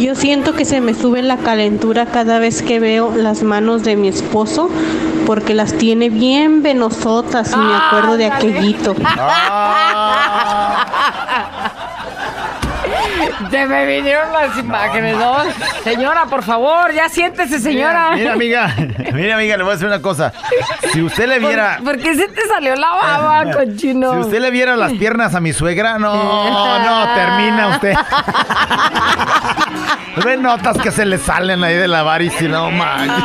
Yo siento que se me sube la calentura cada vez que veo las manos de mi esposo porque las tiene bien venosotas y me acuerdo de aquellito. Se me vinieron las imágenes, ¿no? Señora, por favor, ya siéntese, señora. Mira, amiga, mira, amiga, le voy a decir una cosa. Si usted le viera. ¿Por, por qué se te salió la baba, cochino? Si usted le viera las piernas a mi suegra, no, no, termina usted. Ve notas que se le salen ahí de la varice, no manches.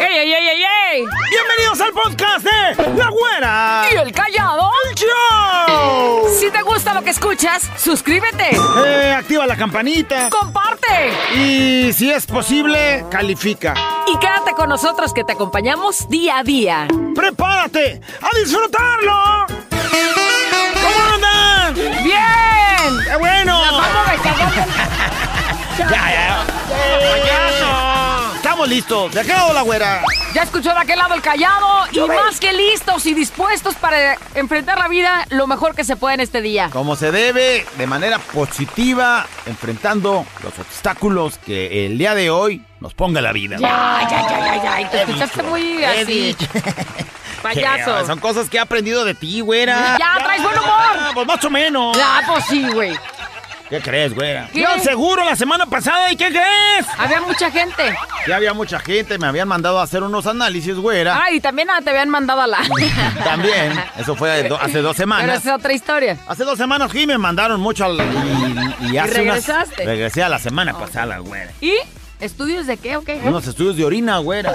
¡Ey, ey, ey, ey, ey! Bienvenidos al podcast de La Güera. ¿Y el callado? ¡Show! Si te gusta lo que escuchas, suscríbete. Eh, activa la campanita. Comparte. Y si es posible, califica. Y quédate con nosotros que te acompañamos día a día. ¡Prepárate a disfrutarlo! ¿Cómo andan? ¡Bien! ¡Qué bueno! Ya, ya. Estamos listos. ¿De qué lado la güera? Ya escuchó de aquel lado el callado y más que listos y dispuestos para enfrentar la vida lo mejor que se puede en este día. Como se debe, de manera positiva, enfrentando los obstáculos que el día de hoy nos ponga la vida. Ya, ya, ya, ya, ya. Te escuchaste muy así. Payaso. Son cosas que he aprendido de ti, güera. Ya, traes buen humor. Pues más o menos. Ya, pues sí, güey. ¿Qué crees, güera? ¿Qué? Yo seguro la semana pasada, ¿y qué crees? Había mucha gente. Ya había mucha gente, me habían mandado a hacer unos análisis, güera. Ah, y también ah, te habían mandado a la. También, eso fue hace dos Pero semanas. esa es otra historia. Hace dos semanas sí me mandaron mucho al- y, y hace regresaste? regresé a la semana pasada, güera. ¿Y? ¿Estudios de qué o qué? Unos estudios de orina, güera.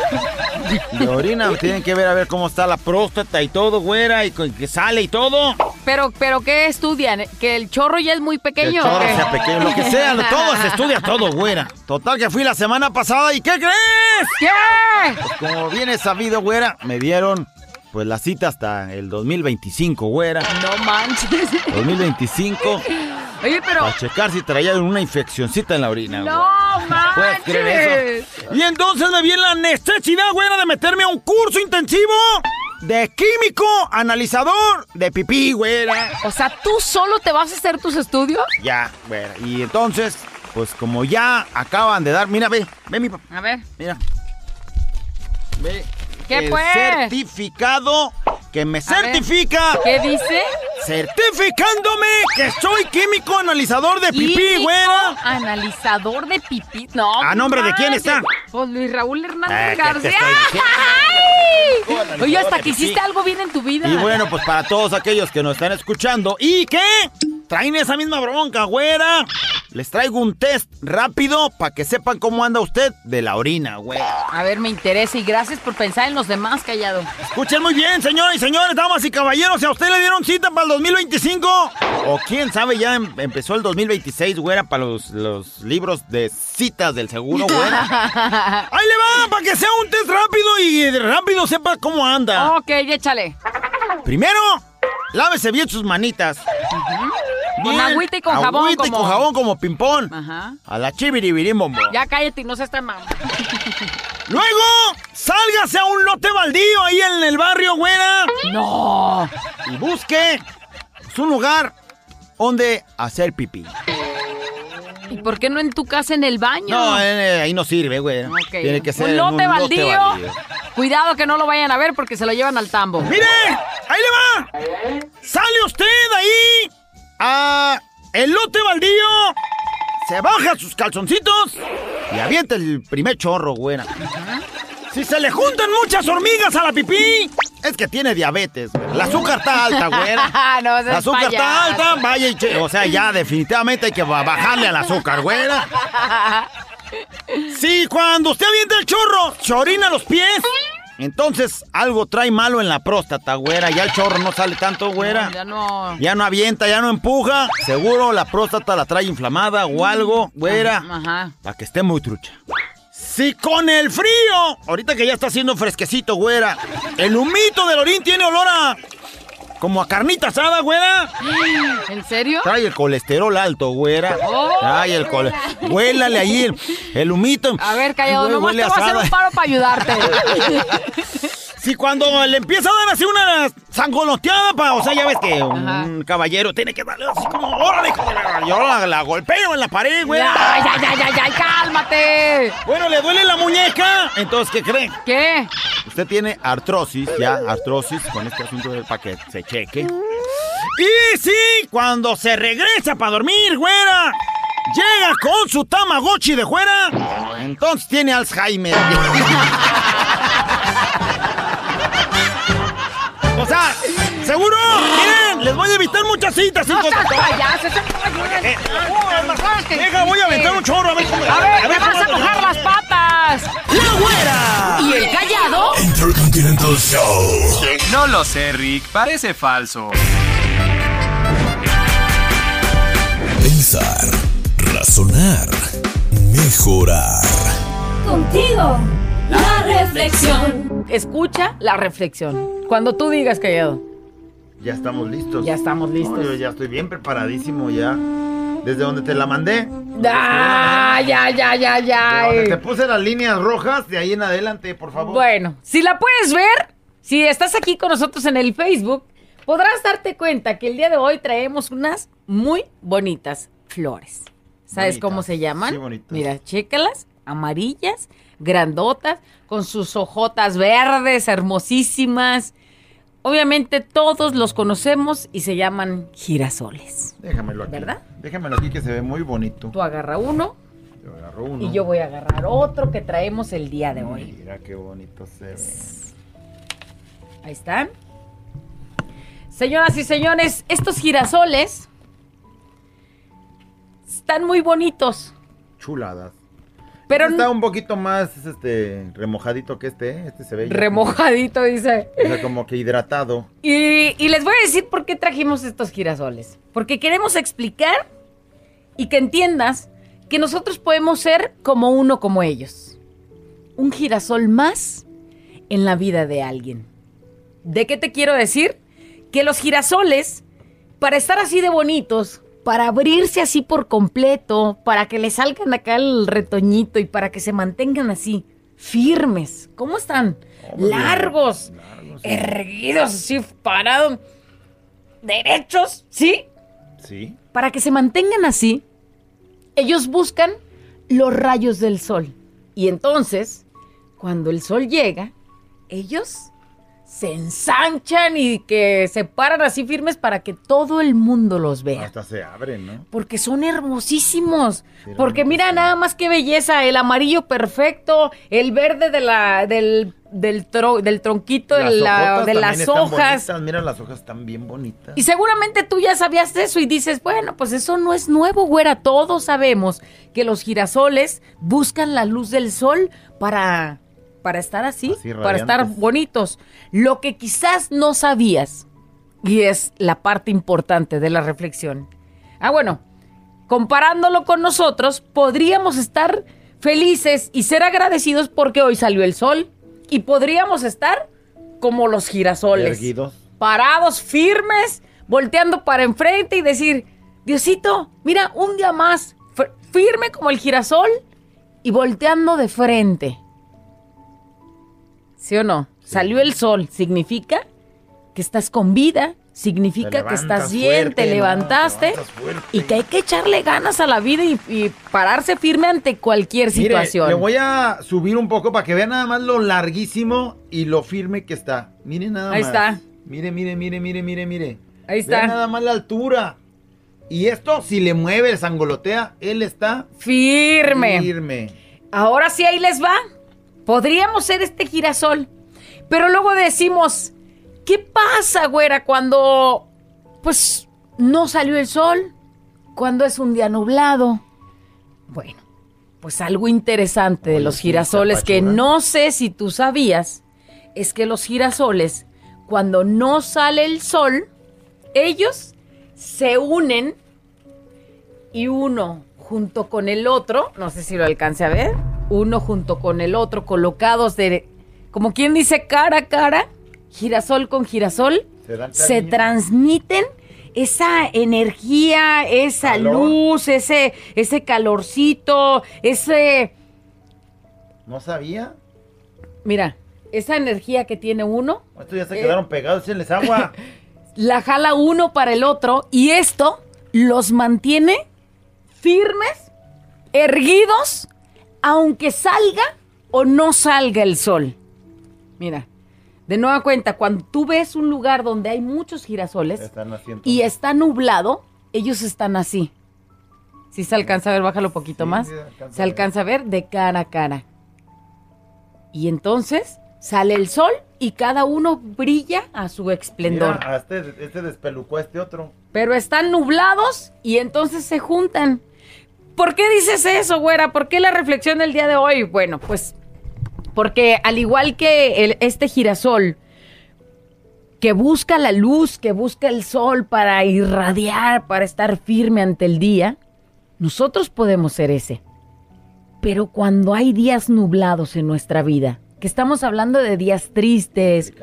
De orina, tienen que ver a ver cómo está la próstata y todo, güera, y que sale y todo. Pero, pero ¿qué estudian? ¿Que el chorro ya es muy Que el pequeño? o chorro sea pequeño, lo que sea, todo, se estudia todo, güera. Total que fui la semana pasada y ¿qué crees? ¿Qué? Pues como viene sabido, güera, me dieron pues la cita hasta el 2025, güera. No manches. 2025, Oye, pero. para checar si traía una infeccioncita en la orina, güera. No ¿Puedes creer manches. Y entonces me vi en la necesidad, güera, de meterme a un curso intensivo de químico analizador de pipí, güera. O sea, ¿tú solo te vas a hacer tus estudios? Ya, güera. Y entonces, pues como ya acaban de dar, mira, ve, ve mi papá, A ver. mira. Ve. ¿Qué el pues? certificado que me certifica, ¿Qué dice? Certificándome que soy químico analizador de pipí, güera. Analizador de pipí. No. ¿A nombre de quién está? Pues Luis Raúl Ah, Hernández ¿qué te García. Oye, hasta que hiciste algo bien en tu vida. Y bueno, pues para todos aquellos que nos están escuchando y que traen esa misma bronca, güera, les traigo un test rápido para que sepan cómo anda usted de la orina, güera. A ver, me interesa y gracias por pensar en los demás, callado. Escuchen muy bien, señoras y señores, damas y caballeros. Si a usted le dieron cita para el 2025, O quién sabe, ya em- empezó el 2026, güera, para los, los libros de citas del seguro, güera. ahí le va, para que sea un test rápido y rápido sepa cómo anda. Ok, échale. Primero, lávese bien sus manitas. Con agüita y con jabón Agüita y como- con jabón como ping-pong. Ajá. A la chiviribirimombo. Ya cállate y no seas tan mamá. Luego, sálgase a un lote baldío ahí en el barrio, güera. No. y busque su lugar donde hacer pipí. ¿Y por qué no en tu casa en el baño? No, eh, ahí no sirve, güey. Tiene que ser un en lote, baldío. baldío. Cuidado que no lo vayan a ver porque se lo llevan al tambo. ¡Mire! ¡Ahí le va! ¡Sale usted ahí! Ah, ¡El lote baldío! Se baja sus calzoncitos. y avienta el primer chorro, güera. Si se le juntan muchas hormigas a la pipí. Es que tiene diabetes, güey. El azúcar está alta, güera. no, El azúcar está alta, vaya y che- O sea, ya definitivamente hay que ba- bajarle al azúcar, güera. Si cuando usted avienta el chorro, se orina los pies. Entonces, algo trae malo en la próstata, güera. Ya el chorro no sale tanto, güera. Ya no. Ya no avienta, ya no empuja. Seguro la próstata la trae inflamada o algo, güera. Ajá. Para que esté muy trucha. Si con el frío, ahorita que ya está haciendo fresquecito, güera, el humito del orín tiene olor a. como a carnita asada, güera. ¿En serio? Trae el colesterol alto, güera. Oh. Trae el colesterol. Huélale ahí el, el humito. A ver, callado, nomás te voy a hacer un paro para ayudarte. si cuando le empieza a dar así una sangoloteada, pa, o sea, ya ves que un caballero tiene que darle así como, órale, hijo de la... Yo la, la golpeo en la pared, güey. Ya, ya, ya, ya, ya, cálmate. Bueno, le duele la muñeca. Entonces, ¿qué creen? ¿Qué? Usted tiene artrosis, ya, artrosis, con este asunto del paquete, se cheque. Y sí, cuando se regresa para dormir, güera, llega con su Tamagotchi de fuera, entonces tiene Alzheimer. seguro, miren, les voy a evitar muchas citas, No hijos seas payaso, ese Eh, payaso. Voy a aventar un chorro, a ver cómo... A ver, me cómo vas a mojar las patas. ¡La güera! ¿Y el callado? Intercontinental Show. No lo sé, Rick. Parece falso. Pensar, razonar, mejorar. Contigo, la reflexión. Escucha la reflexión. Cuando tú digas callado. Ya estamos listos. Ya estamos listos. No, yo ya estoy bien preparadísimo ya. Desde donde te la mandé. Ah, ya, ya, ya, ya. De donde te puse las líneas rojas, de ahí en adelante, por favor. Bueno, si la puedes ver, si estás aquí con nosotros en el Facebook, podrás darte cuenta que el día de hoy traemos unas muy bonitas flores. ¿Sabes Bonitas, cómo se llaman? sí, bonitas. Mira, chécalas, amarillas, grandotas, con sus hojotas verdes, hermosísimas. Obviamente todos los conocemos y se llaman girasoles. Déjamelo aquí. ¿Verdad? Déjamelo aquí que se ve muy bonito. Tú agarra uno Yo agarro uno. y yo voy a agarrar otro que traemos el día de hoy. Mira qué bonito se ve. Ahí están. Señoras y señores, estos girasoles están muy bonitos, Chuladas. Pero Este está un poquito más este remojadito que este, ¿eh? Este se ve remojadito, dice. como- o sea, como que hidratado. Y, y les voy a decir por qué trajimos estos girasoles. Porque queremos explicar y que entiendas que nosotros podemos ser como uno como ellos. Un girasol más en la vida de alguien. ¿De qué te quiero decir? Que los girasoles, para estar así de bonitos, para abrirse así por completo, para que le salgan acá el retoñito y para que se mantengan así firmes. ¿Cómo están? bien. Largos, Largos, sí. erguidos, así parados, derechos, ¿sí? Sí. Para que se mantengan así, ellos buscan los rayos del sol. Y entonces, cuando el sol llega, ellos se ensanchan y que se paran así firmes para que todo el mundo los vea. Hasta se abren, ¿no? Porque son hermosísimos. Sí, Porque mira nada más qué belleza. El amarillo perfecto, el verde de la, del, del, tro- del tronquito, de, la- de las hojas. bonitas. Mira, las hojas están bien bonitas. Y seguramente tú ya sabías eso y dices, bueno, pues eso no es nuevo, güera. Todos sabemos que los girasoles buscan la luz del sol para, para estar así, Así, para estar bonitos. Lo que quizás no sabías, y es la parte importante de la reflexión. Ah, bueno, comparándolo con nosotros, podríamos estar felices y ser agradecidos porque hoy salió el sol y podríamos estar como los girasoles Erguidos. parados, firmes, volteando para enfrente y decir, Diosito, mira, un día más, firme como el girasol y volteando de frente. ¿Sí o no? Salió el sol, significa que estás con vida, significa que estás bien, fuerte, te ¿no? levantaste Te y que hay que echarle ganas a la vida y, y pararse firme ante cualquier Mire, situación. le voy a subir un poco para que vean nada más lo larguísimo y lo firme que está. Mire nada Ahí más. está. Mire, mire, mire, mire, mire, mire. Ahí está. Vean nada más la altura. Y esto, si le mueve, sangolotea, él está Firme. firme. Ahora sí ahí les va. Podríamos ser este girasol. Pero luego decimos, ¿qué pasa, güera, cuando pues no salió el sol? Cuando es un día nublado. Bueno, pues algo interesante de los girasoles que apachurran. no sé si tú sabías, es que los girasoles, cuando no sale el sol, ellos se unen y uno junto con el otro, no sé si lo alcance a ver, uno junto con el otro, colocados de, como quien dice, cara a cara, girasol con girasol, Se transmiten esa energía, esa Calor. luz, ese, ese calorcito, ese, ¿No sabía? mira, esa energía que tiene uno, Estos ya se Eh. quedaron pegados, échenles agua. la jala uno para el otro y esto los mantiene firmes, erguidos, aunque salga o no salga el sol. Mira, de nueva cuenta, cuando tú ves un lugar donde hay muchos girasoles Están y está nublado, ellos están así. Si se alcanza a ver, bájalo un poquito Sí, más. sí, alcanza se a ver. alcanza a ver de cara a cara. Y entonces sale el sol y cada uno brilla a su esplendor. Mira, este, este despelucó a este otro. Pero están nublados y entonces se juntan. ¿Por qué dices eso, güera? ¿Por qué la reflexión del día de hoy? Bueno, pues porque al igual que el- este girasol que busca la luz, que busca el sol para irradiar, para estar firme ante el día, nosotros podemos ser ese. Pero cuando hay días nublados en nuestra vida, que estamos hablando de días tristes,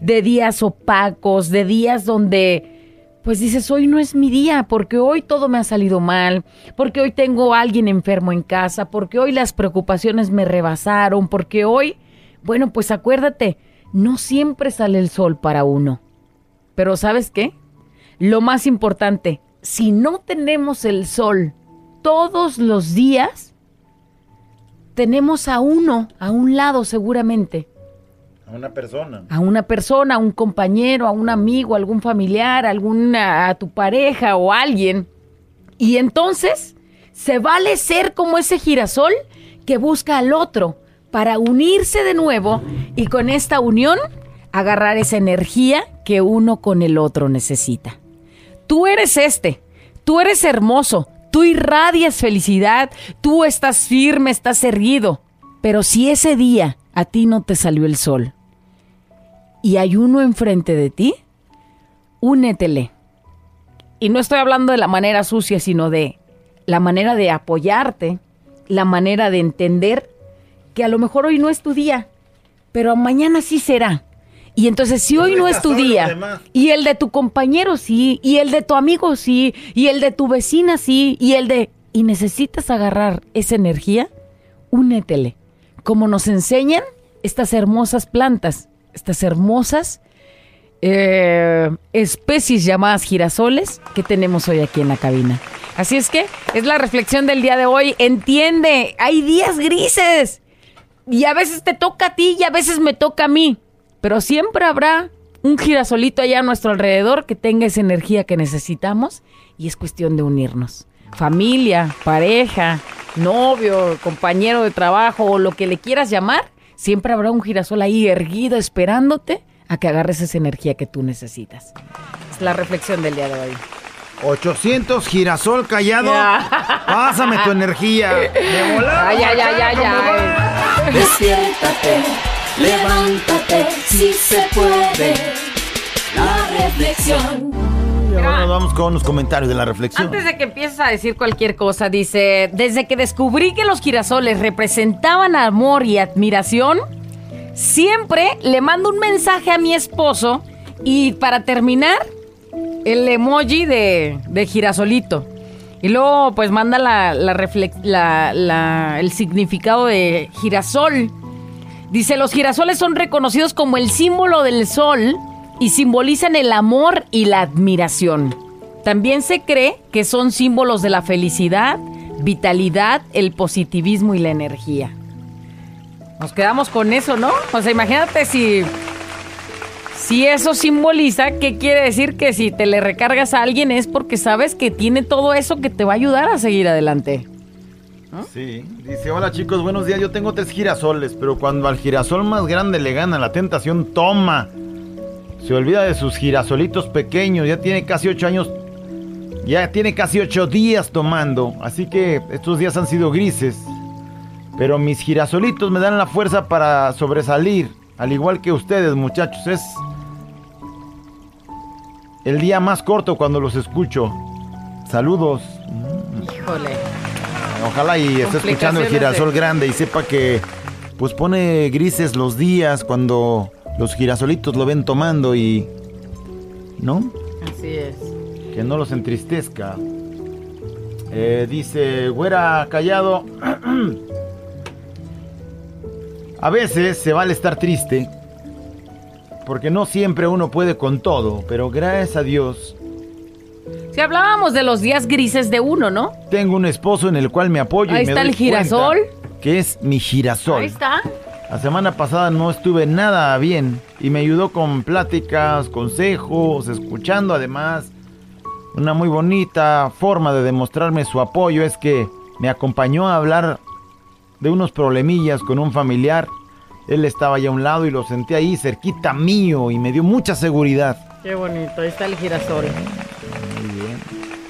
de días opacos, de días donde pues dices, hoy no es mi día, porque hoy todo me ha salido mal, porque hoy tengo a alguien enfermo en casa, porque hoy las preocupaciones me rebasaron, porque hoy, bueno, pues acuérdate, no siempre sale el sol para uno. Pero ¿sabes qué? Lo más importante, si no tenemos el sol todos los días, tenemos a uno a un lado seguramente A una persona. a una persona, a un compañero, a un amigo, a algún familiar, a alguna, a tu pareja o a alguien. Y entonces se vale ser como ese girasol que busca al otro para unirse de nuevo y con esta unión agarrar esa energía que uno con el otro necesita. Tú eres este, tú eres hermoso, tú irradias felicidad, tú estás firme, estás erguido. Pero si ese día a ti no te salió el sol y hay uno enfrente de ti, únetele. Y no estoy hablando de la manera sucia, sino de la manera de apoyarte, la manera de entender que a lo mejor hoy no es tu día, pero mañana sí será. Y entonces si hoy no es tu día, y el de tu compañero sí, y el de tu amigo sí, y el de tu vecina sí, y el de... Y necesitas agarrar esa energía, únetele. Como nos enseñan estas hermosas plantas, estas hermosas eh, especies llamadas girasoles que tenemos hoy aquí en la cabina. Así es que es la reflexión del día de hoy. Entiende, hay días grises. Y a veces te toca a ti y a veces me toca a mí. Pero siempre habrá un girasolito allá a nuestro alrededor que tenga esa energía que necesitamos y es cuestión de unirnos. Familia, pareja, novio, compañero de trabajo o lo que le quieras llamar, siempre habrá un girasol ahí erguido esperándote a que agarres esa energía que tú necesitas. Es la reflexión del día de hoy. 800 girasol callado. Ya. Pásame tu energía. De volada, Ay, ay, ay, ay, ¿cómo ay. Despiértate, levántate, si se puede. La reflexión. Y ahora nos vamos con los comentarios de la reflexión. Antes de que empieces a decir cualquier cosa, dice, desde que descubrí que los girasoles representaban amor y admiración, siempre le mando un mensaje a mi esposo y para terminar, el emoji de, de girasolito. Y luego pues manda la, la- la- el significado de girasol. Dice, los girasoles son reconocidos como el símbolo del sol y simbolizan el amor y la admiración. También se cree que son símbolos de la felicidad, vitalidad, el positivismo y la energía. Nos quedamos con eso, ¿no? O sea, imagínate si... Si eso simboliza, ¿qué quiere decir? Que si te le recargas a alguien es porque sabes que tiene todo eso que te va a ayudar a seguir adelante. Sí, dice, hola chicos, buenos días, yo tengo tres girasoles, pero cuando al girasol más grande le gana la tentación, toma. Se olvida de sus girasolitos pequeños, ya tiene casi ocho años, ya tiene casi ocho días tomando, así que estos días han sido grises. Pero mis girasolitos me dan la fuerza para sobresalir, al igual que ustedes muchachos, es el día más corto cuando los escucho. Saludos. Híjole. Ojalá y esté escuchando el girasol de- grande y sepa que pues pone grises los días cuando los girasolitos lo ven tomando y ¿no? Así es. Que no los entristezca. Eh, dice, güera callado. A veces se vale estar triste porque no siempre uno puede con todo, pero gracias a Dios Si hablábamos de los días grises de uno, ¿no? tengo un esposo en el cual me apoyo Ahí y me está doy el girasol. que es mi girasol. Ahí está. La semana pasada no estuve nada bien y me ayudó con pláticas, consejos, escuchando además. Una muy bonita forma de demostrarme su apoyo es que me acompañó a hablar de unos problemillas con un familiar. Él estaba allá a un lado y lo sentí ahí cerquita mío y me dio mucha seguridad. Qué bonito, ahí está el girasol.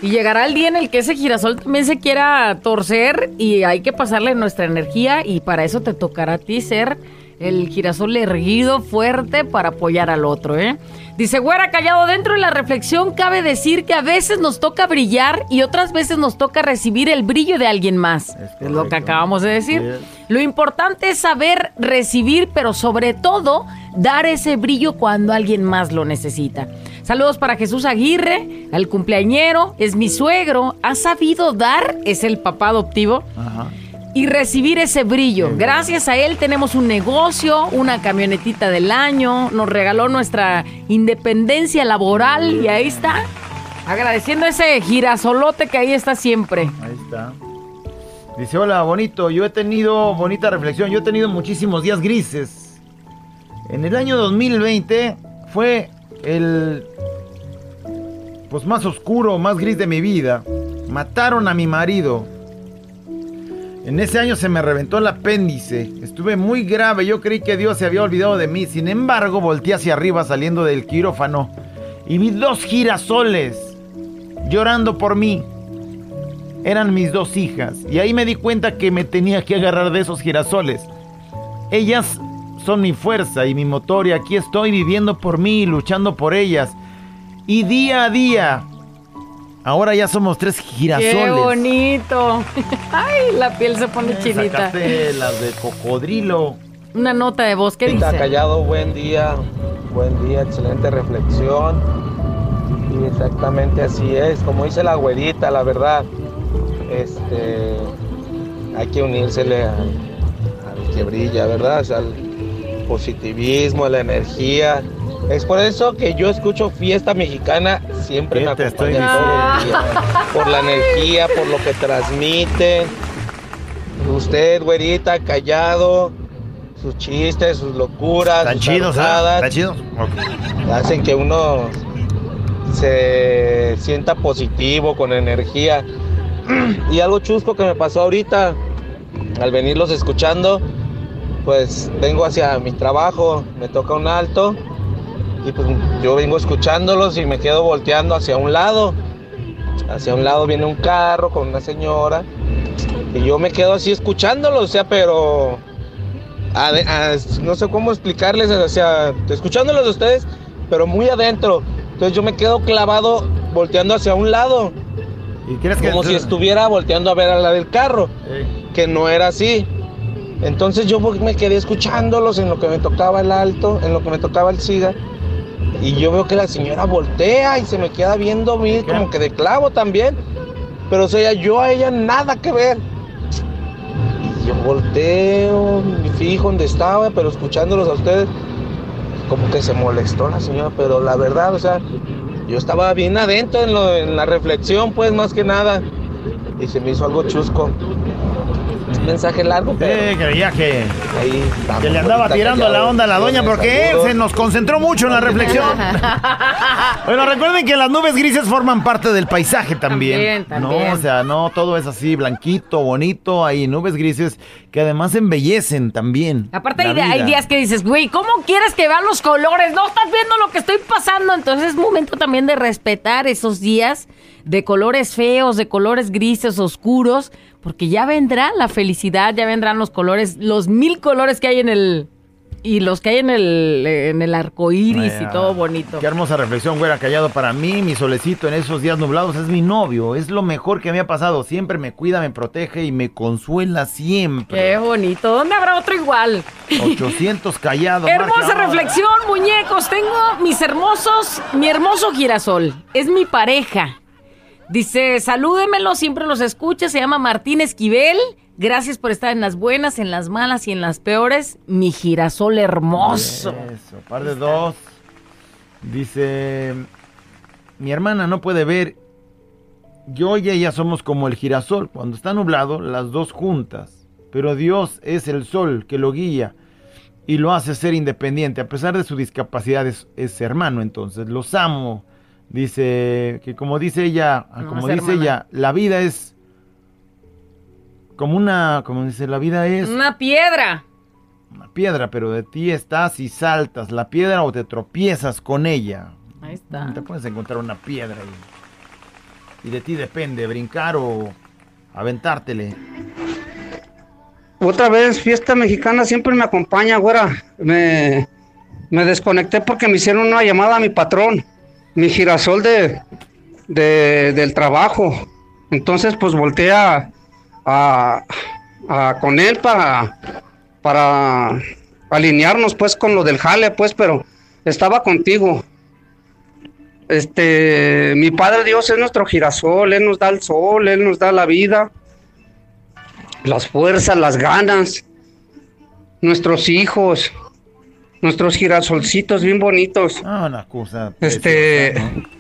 Y llegará el día en el que ese girasol también se quiera torcer y hay que pasarle nuestra energía y para eso te tocará a ti ser el girasol erguido, fuerte para apoyar al otro, ¿eh? Dice, güera, callado dentro de la reflexión cabe decir que a veces nos toca brillar y otras veces nos toca recibir el brillo de alguien más. Es, lo que acabamos de decir. Lo importante es saber recibir, pero sobre todo dar ese brillo cuando alguien más lo necesita. Saludos para Jesús Aguirre, al cumpleañero, es mi suegro, ha sabido dar, es el papá adoptivo, Ajá. y recibir ese brillo. Gracias a él tenemos un negocio, una camionetita del año, nos regaló nuestra independencia laboral y ahí está, agradeciendo ese girasolote que ahí está siempre. Ahí está. Dice, hola, bonito, yo he tenido, bonita reflexión, yo he tenido muchísimos días grises. En el año 2020 fue el, pues más oscuro, más gris de mi vida. Mataron a mi marido. En ese año se me reventó el apéndice. Estuve muy grave, yo creí que Dios se había olvidado de mí. Sin embargo, volteé hacia arriba saliendo del quirófano y vi dos girasoles llorando por mí eran mis dos hijas. Y ahí me di cuenta que me tenía que agarrar de esos girasoles. Ellas son mi fuerza y mi motor y aquí estoy viviendo por mí, luchando por ellas. Y día a día, ahora ya somos tres girasoles. ¡Qué bonito! ¡Ay, la piel se pone chinita! Las de cocodrilo. Una nota de voz, ¿qué Está dice? callado, buen día, buen día, excelente reflexión. Y exactamente así es, como dice la güerita, la verdad, este, hay que unírsele al, al que brilla, ¿verdad? O sea, al positivismo, la energía. Es por eso que yo escucho fiesta mexicana, siempre ¿Qué me estoy acompaña todo el día. Por la energía, por lo que transmiten. Usted, güerita, callado, sus chistes, sus locuras, ¿Están sus chidos, arrojadas, ¿Están chidos? Ok. hacen que uno se sienta positivo, con energía. Y algo chusco que me pasó ahorita, al venirlos escuchando, pues vengo hacia mi trabajo, me toca un alto y pues yo vengo escuchándolos y me quedo volteando hacia un lado. Hacia un lado viene un carro con una señora y yo me quedo así escuchándolos, o sea, pero ade- a- no sé cómo explicarles, o sea, escuchándolos de ustedes, pero muy adentro. Entonces yo me quedo clavado volteando hacia un lado, ¿Y crees que como si estuviera volteando a ver a la del carro, que no era así. Entonces yo me quedé escuchándolos en lo que me tocaba el alto, en lo que me tocaba el siga. Y yo veo que la señora voltea y se me queda viendo a mí como que de clavo también. Pero o sea, yo a ella nada que ver. Y yo volteo, me fijo donde estaba, pero escuchándolos a ustedes, como que se molestó la señora, pero la verdad, o sea, yo estaba bien adentro en, lo- en la reflexión, pues más que nada, y se me hizo algo chusco. Mensaje largo, pero creía que, ahí estamos, que le andaba tirando la callados. onda a la doña porque él se nos concentró mucho en la reflexión. Bueno, recuerden que las nubes grises forman parte del paisaje también. También, también. No, o sea, no todo es así blanquito, bonito. Hay nubes grises que además embellecen también. Aparte la hay, hay días que dices, güey, ¿cómo quieres que vean los colores? No estás viendo lo que estoy pasando. Entonces es momento también de respetar esos días de colores feos, de colores grises, oscuros, porque ya vendrá la felicidad, ya vendrán los colores, los mil colores que hay en el... Y los que hay en el, en el arco iris y todo bonito. Qué hermosa reflexión, güera, callado para mí. Mi solecito en esos días nublados es mi novio. Es lo mejor que me ha pasado. Siempre me cuida, me protege y me consuela siempre. Qué bonito. ¿Dónde habrá otro igual? 800 callados. Hermosa marca reflexión, muñecos. Tengo mis hermosos, mi hermoso girasol. Es mi pareja. Dice, salúdemelo, siempre los escucha. Se llama Martín Esquivel. Gracias por estar en las buenas, en las malas y en las peores. Mi girasol hermoso. Eso, par de dos. Dice, mi hermana no puede ver. Yo y ella somos como el girasol. Cuando está nublado, las dos juntas. Pero Dios es el sol que lo guía y lo hace ser independiente. A pesar de su discapacidad, es, es hermano. Entonces, los amo. Dice que como dice ella, No, como dice hermana. ella, la vida es como una, como dice, la vida es Una piedra. una piedra, pero de ti estás y saltas la piedra o te tropiezas con ella. Ahí está. Te puedes encontrar una piedra y, y de ti depende brincar o aventártele. Otra vez, fiesta mexicana siempre me acompaña, güera. Me, me desconecté porque me hicieron una llamada a mi patrón, mi girasol de, de- del trabajo. Entonces, pues volteé a, a- a- con él para, para alinearnos, pues, con lo del jale, pues, pero estaba contigo. Este, mi Padre Dios es nuestro girasol, Él nos da el sol, Él nos da la vida las fuerzas, las ganas, nuestros hijos, nuestros girasolcitos bien bonitos. Ah, una cosa. Este, preciosa, ¿no?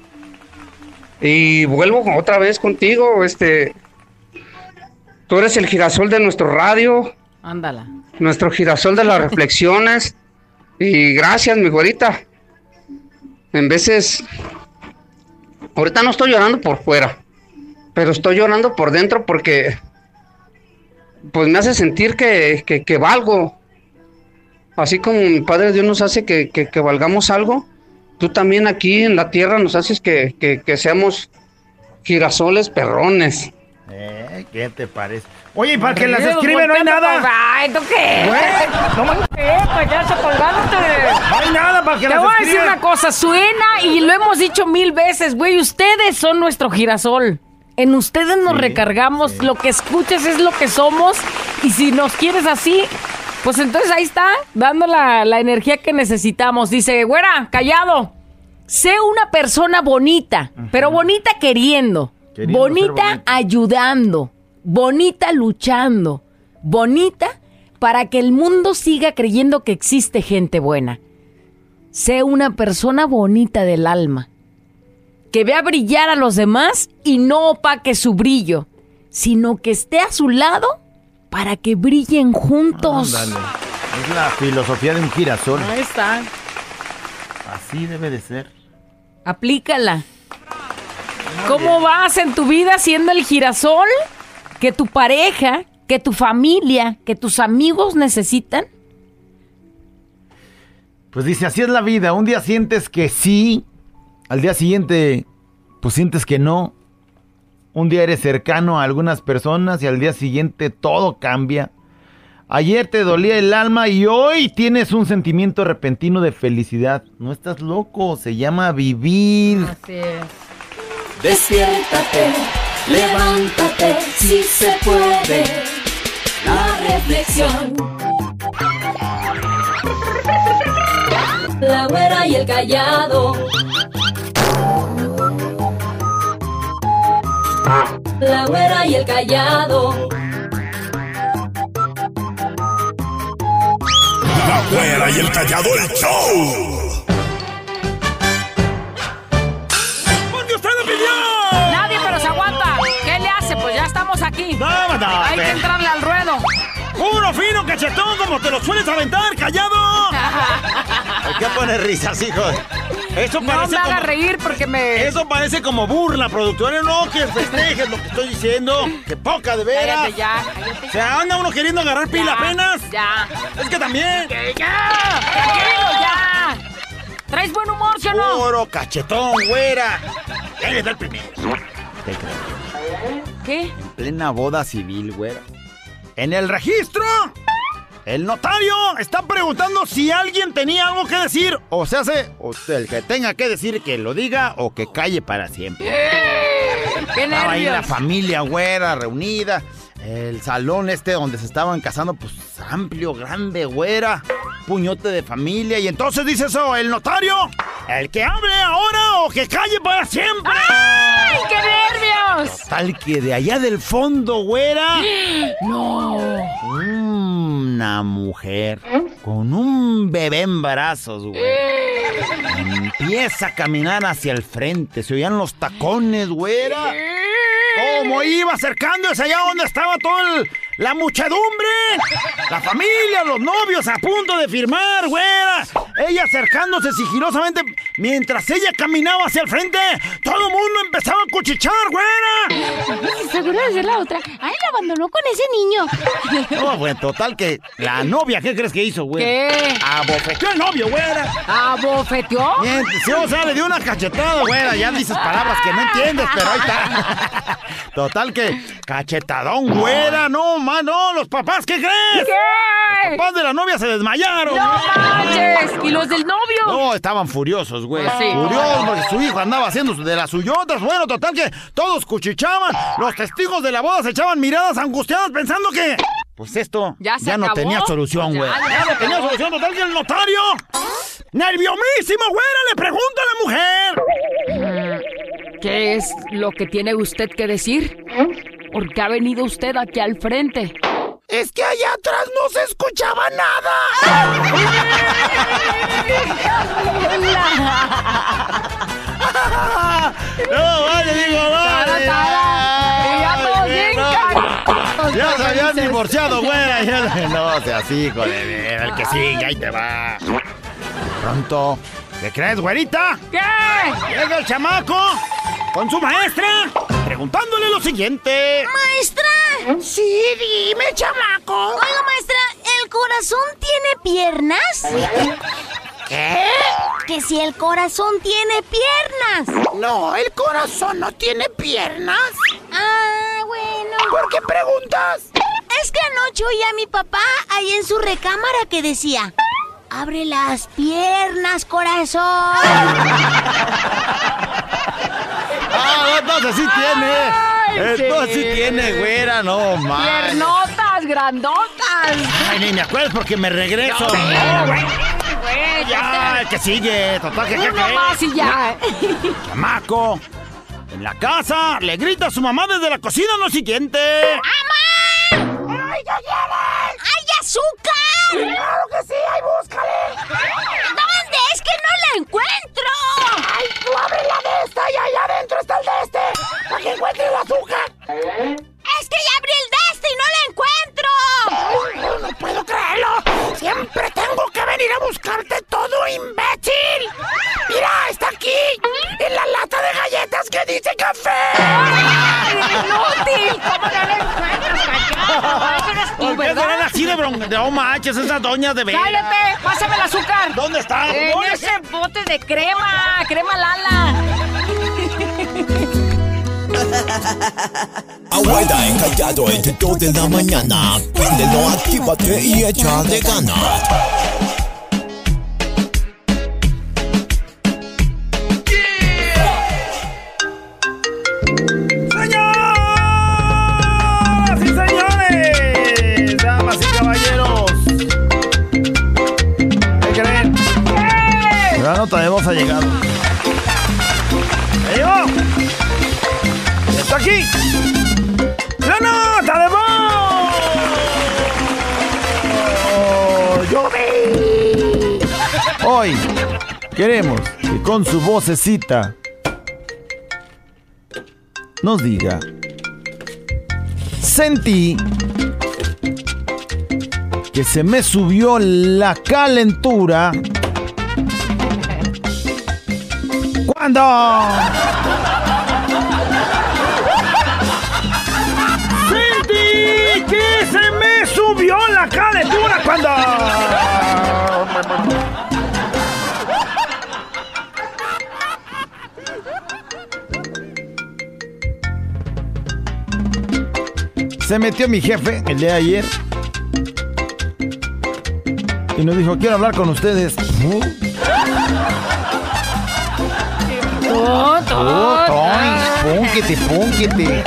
y vuelvo otra vez contigo, este, tú eres el girasol de nuestro radio, Ándala. nuestro girasol de las reflexiones, y gracias, mi güerita. En veces, ahorita no estoy llorando por fuera, pero estoy llorando por dentro porque, pues me hace sentir que, que, que valgo. Así como mi Padre Dios nos hace que, que- que valgamos algo, tú también aquí en la tierra nos haces que, que- que seamos girasoles perrones. Eh, ¿Qué te parece? Oye, y para que las escribe no hay nada. Ay, ¿tú qué? Güey, no me- ¿Qué? Payaso colgándote. No hay nada para que Te las voy a decir una cosa, suena y lo hemos dicho mil veces, güey, ustedes son nuestro girasol. En ustedes nos recargamos, lo que escuches es lo que somos y si nos quieres así, pues entonces ahí está, dando la, la energía que necesitamos. Dice, güera, callado, sé una persona bonita, pero bonita queriendo, Queriendo bonita. ayudando, bonita luchando, bonita para que el mundo siga creyendo que existe gente buena. Sé una persona bonita del alma, que vea brillar a los demás y no opaque su brillo, sino que esté a su lado para que brillen juntos. Ándale. Es la filosofía de un girasol. Ahí está. Así debe de ser. Aplícala. ¿Cómo vas en tu vida siendo el girasol que tu pareja, que tu familia, que tus amigos necesitan? Pues dice, así es la vida. Un día sientes que sí, al día siguiente, pues sientes que no. Un día eres cercano a algunas personas y al día siguiente todo cambia. Ayer te dolía el alma y hoy tienes un sentimiento repentino de felicidad. No estás loco, se llama vivir. Así es. Despiértate, levántate, si se puede. La reflexión. La güera y el callado. La güera y el callado. La güera y el callado el show. ¡Porque usted lo pidió! Nadie pero se aguanta. ¿Qué le hace? Pues ya estamos aquí. No, no, Hay que ruedo. ¡Puro fino cachetón como te lo sueles aventar, callado! ¿Por qué pones risas, hijo? Eso No me parece haga como... reír porque me... Eso parece como burla, productora. No, que festejes lo que estoy diciendo. Que poca de veras. Cállate ya, cállate. Se anda uno queriendo agarrar pila Ya, apenas. Ya. Es que también. ¡Que ya! ¡Tranquilo, ya! ¿Traes buen humor, sí o no? Puro cachetón, güera. Da el primero. Te creo. ¿Qué? Plena boda civil, güera. En el registro, el notario está preguntando si alguien tenía algo que decir. O se hace, o sea, el que tenga que decir que lo diga o que calle para siempre. ¡Qué Estaba ahí la familia güera reunida. El salón este donde se estaban casando, pues amplio, grande, güera. Puñote de familia. Y entonces dice eso, el notario. El que hable ahora o que calle para siempre. ¡Ay, qué nervios! Tal que de allá del fondo, güera. No. Una mujer con un bebé en brazos, güey. Empieza a caminar hacia el frente. Se oían los tacones, güera. ¿Cómo iba acercándose allá donde estaba toda la muchedumbre? La familia, los novios a punto de firmar, güera. Ella acercándose sigilosamente mientras ella caminaba hacia el frente. Todo el mundo empezaba a cuchichar, güera. Seguro de ser la otra. Ay, la abandonó con ese niño. No, güey, total que la novia, ¿qué crees que hizo, güey? ¿Qué? Abofeteó el novio, güera. ¿Abofeteó? Sí, o sea, le dio una cachetada, güera. Ya dices palabras que no entiendes, pero ahí está. Total que cachetadón, güera. No, man, no, los papás, ¿qué crees? ¿Qué? Los papás de la novia se desmayaron. ¡No manches! ¿Y los del novio? No, estaban furiosos, güey. Sí. Furiosos porque su hijo andaba haciendo de las suyotas. Bueno, total que todos cuchichaban. Los testigos de la boda se echaban miradas angustiadas pensando que... Pues esto ¿Ya no tenía solución, güey. ya no tenía solución. Total que el notario... ¡Nerviosísimo, güera! Le pregunta a la mujer. ¿Qué es lo que tiene usted que decir? ¿Por qué ha venido usted aquí al frente? Es que allá atrás no se escuchaba nada. no, vale, digo, vale. Ya se habían divorciado, güera. ya- No, sea así, hijo de ver, el que sigue, ahí te va. Pronto, ¿qué crees, güerita? ¿Qué? Llega el chamaco con su maestra preguntándole lo siguiente. ¡Maestra! Sí, dime, chamaco. Oiga, maestra, ¿el corazón tiene piernas? ¿Qué? Que si el corazón tiene piernas. No, el corazón no tiene piernas. Ah, bueno. ¿Por qué preguntas? Es que anoche oí a mi papá ahí en su recámara que decía: Abre las piernas, corazón. Ah, entonces sí tiene. Ay, Entonces sí sí. tiene, güera, no más. Piernotas, grandotas. Ay, ni me acuerdo porque me regreso. ya, el que sigue. Total, que Uno más y ya. Chamaco. En la casa le grita a su mamá desde la cocina lo siguiente. ¡Mamá! ¡Ay, qué quieres! ¡Hay azúcar! ¡Claro que sí! ¡Ay, búscale! ¿Dónde? ¡Es que no la encuentro! De oh, manches, esas doñas de veras? ¡Cállate! ¡Pásame el azúcar! ¿Dónde está? En ¿Dónde ese bote de crema, crema Lala. Abuela encallado entre 2 de la mañana. Préndelo, actívate y echa de ganas. Con su vocecita. Nos diga. Sentí que se me subió la calentura cuando sentí que se me subió la calentura cuando Se metió mi jefe el día de ayer y nos dijo, quiero hablar con ustedes. Tú. oh, púnquete.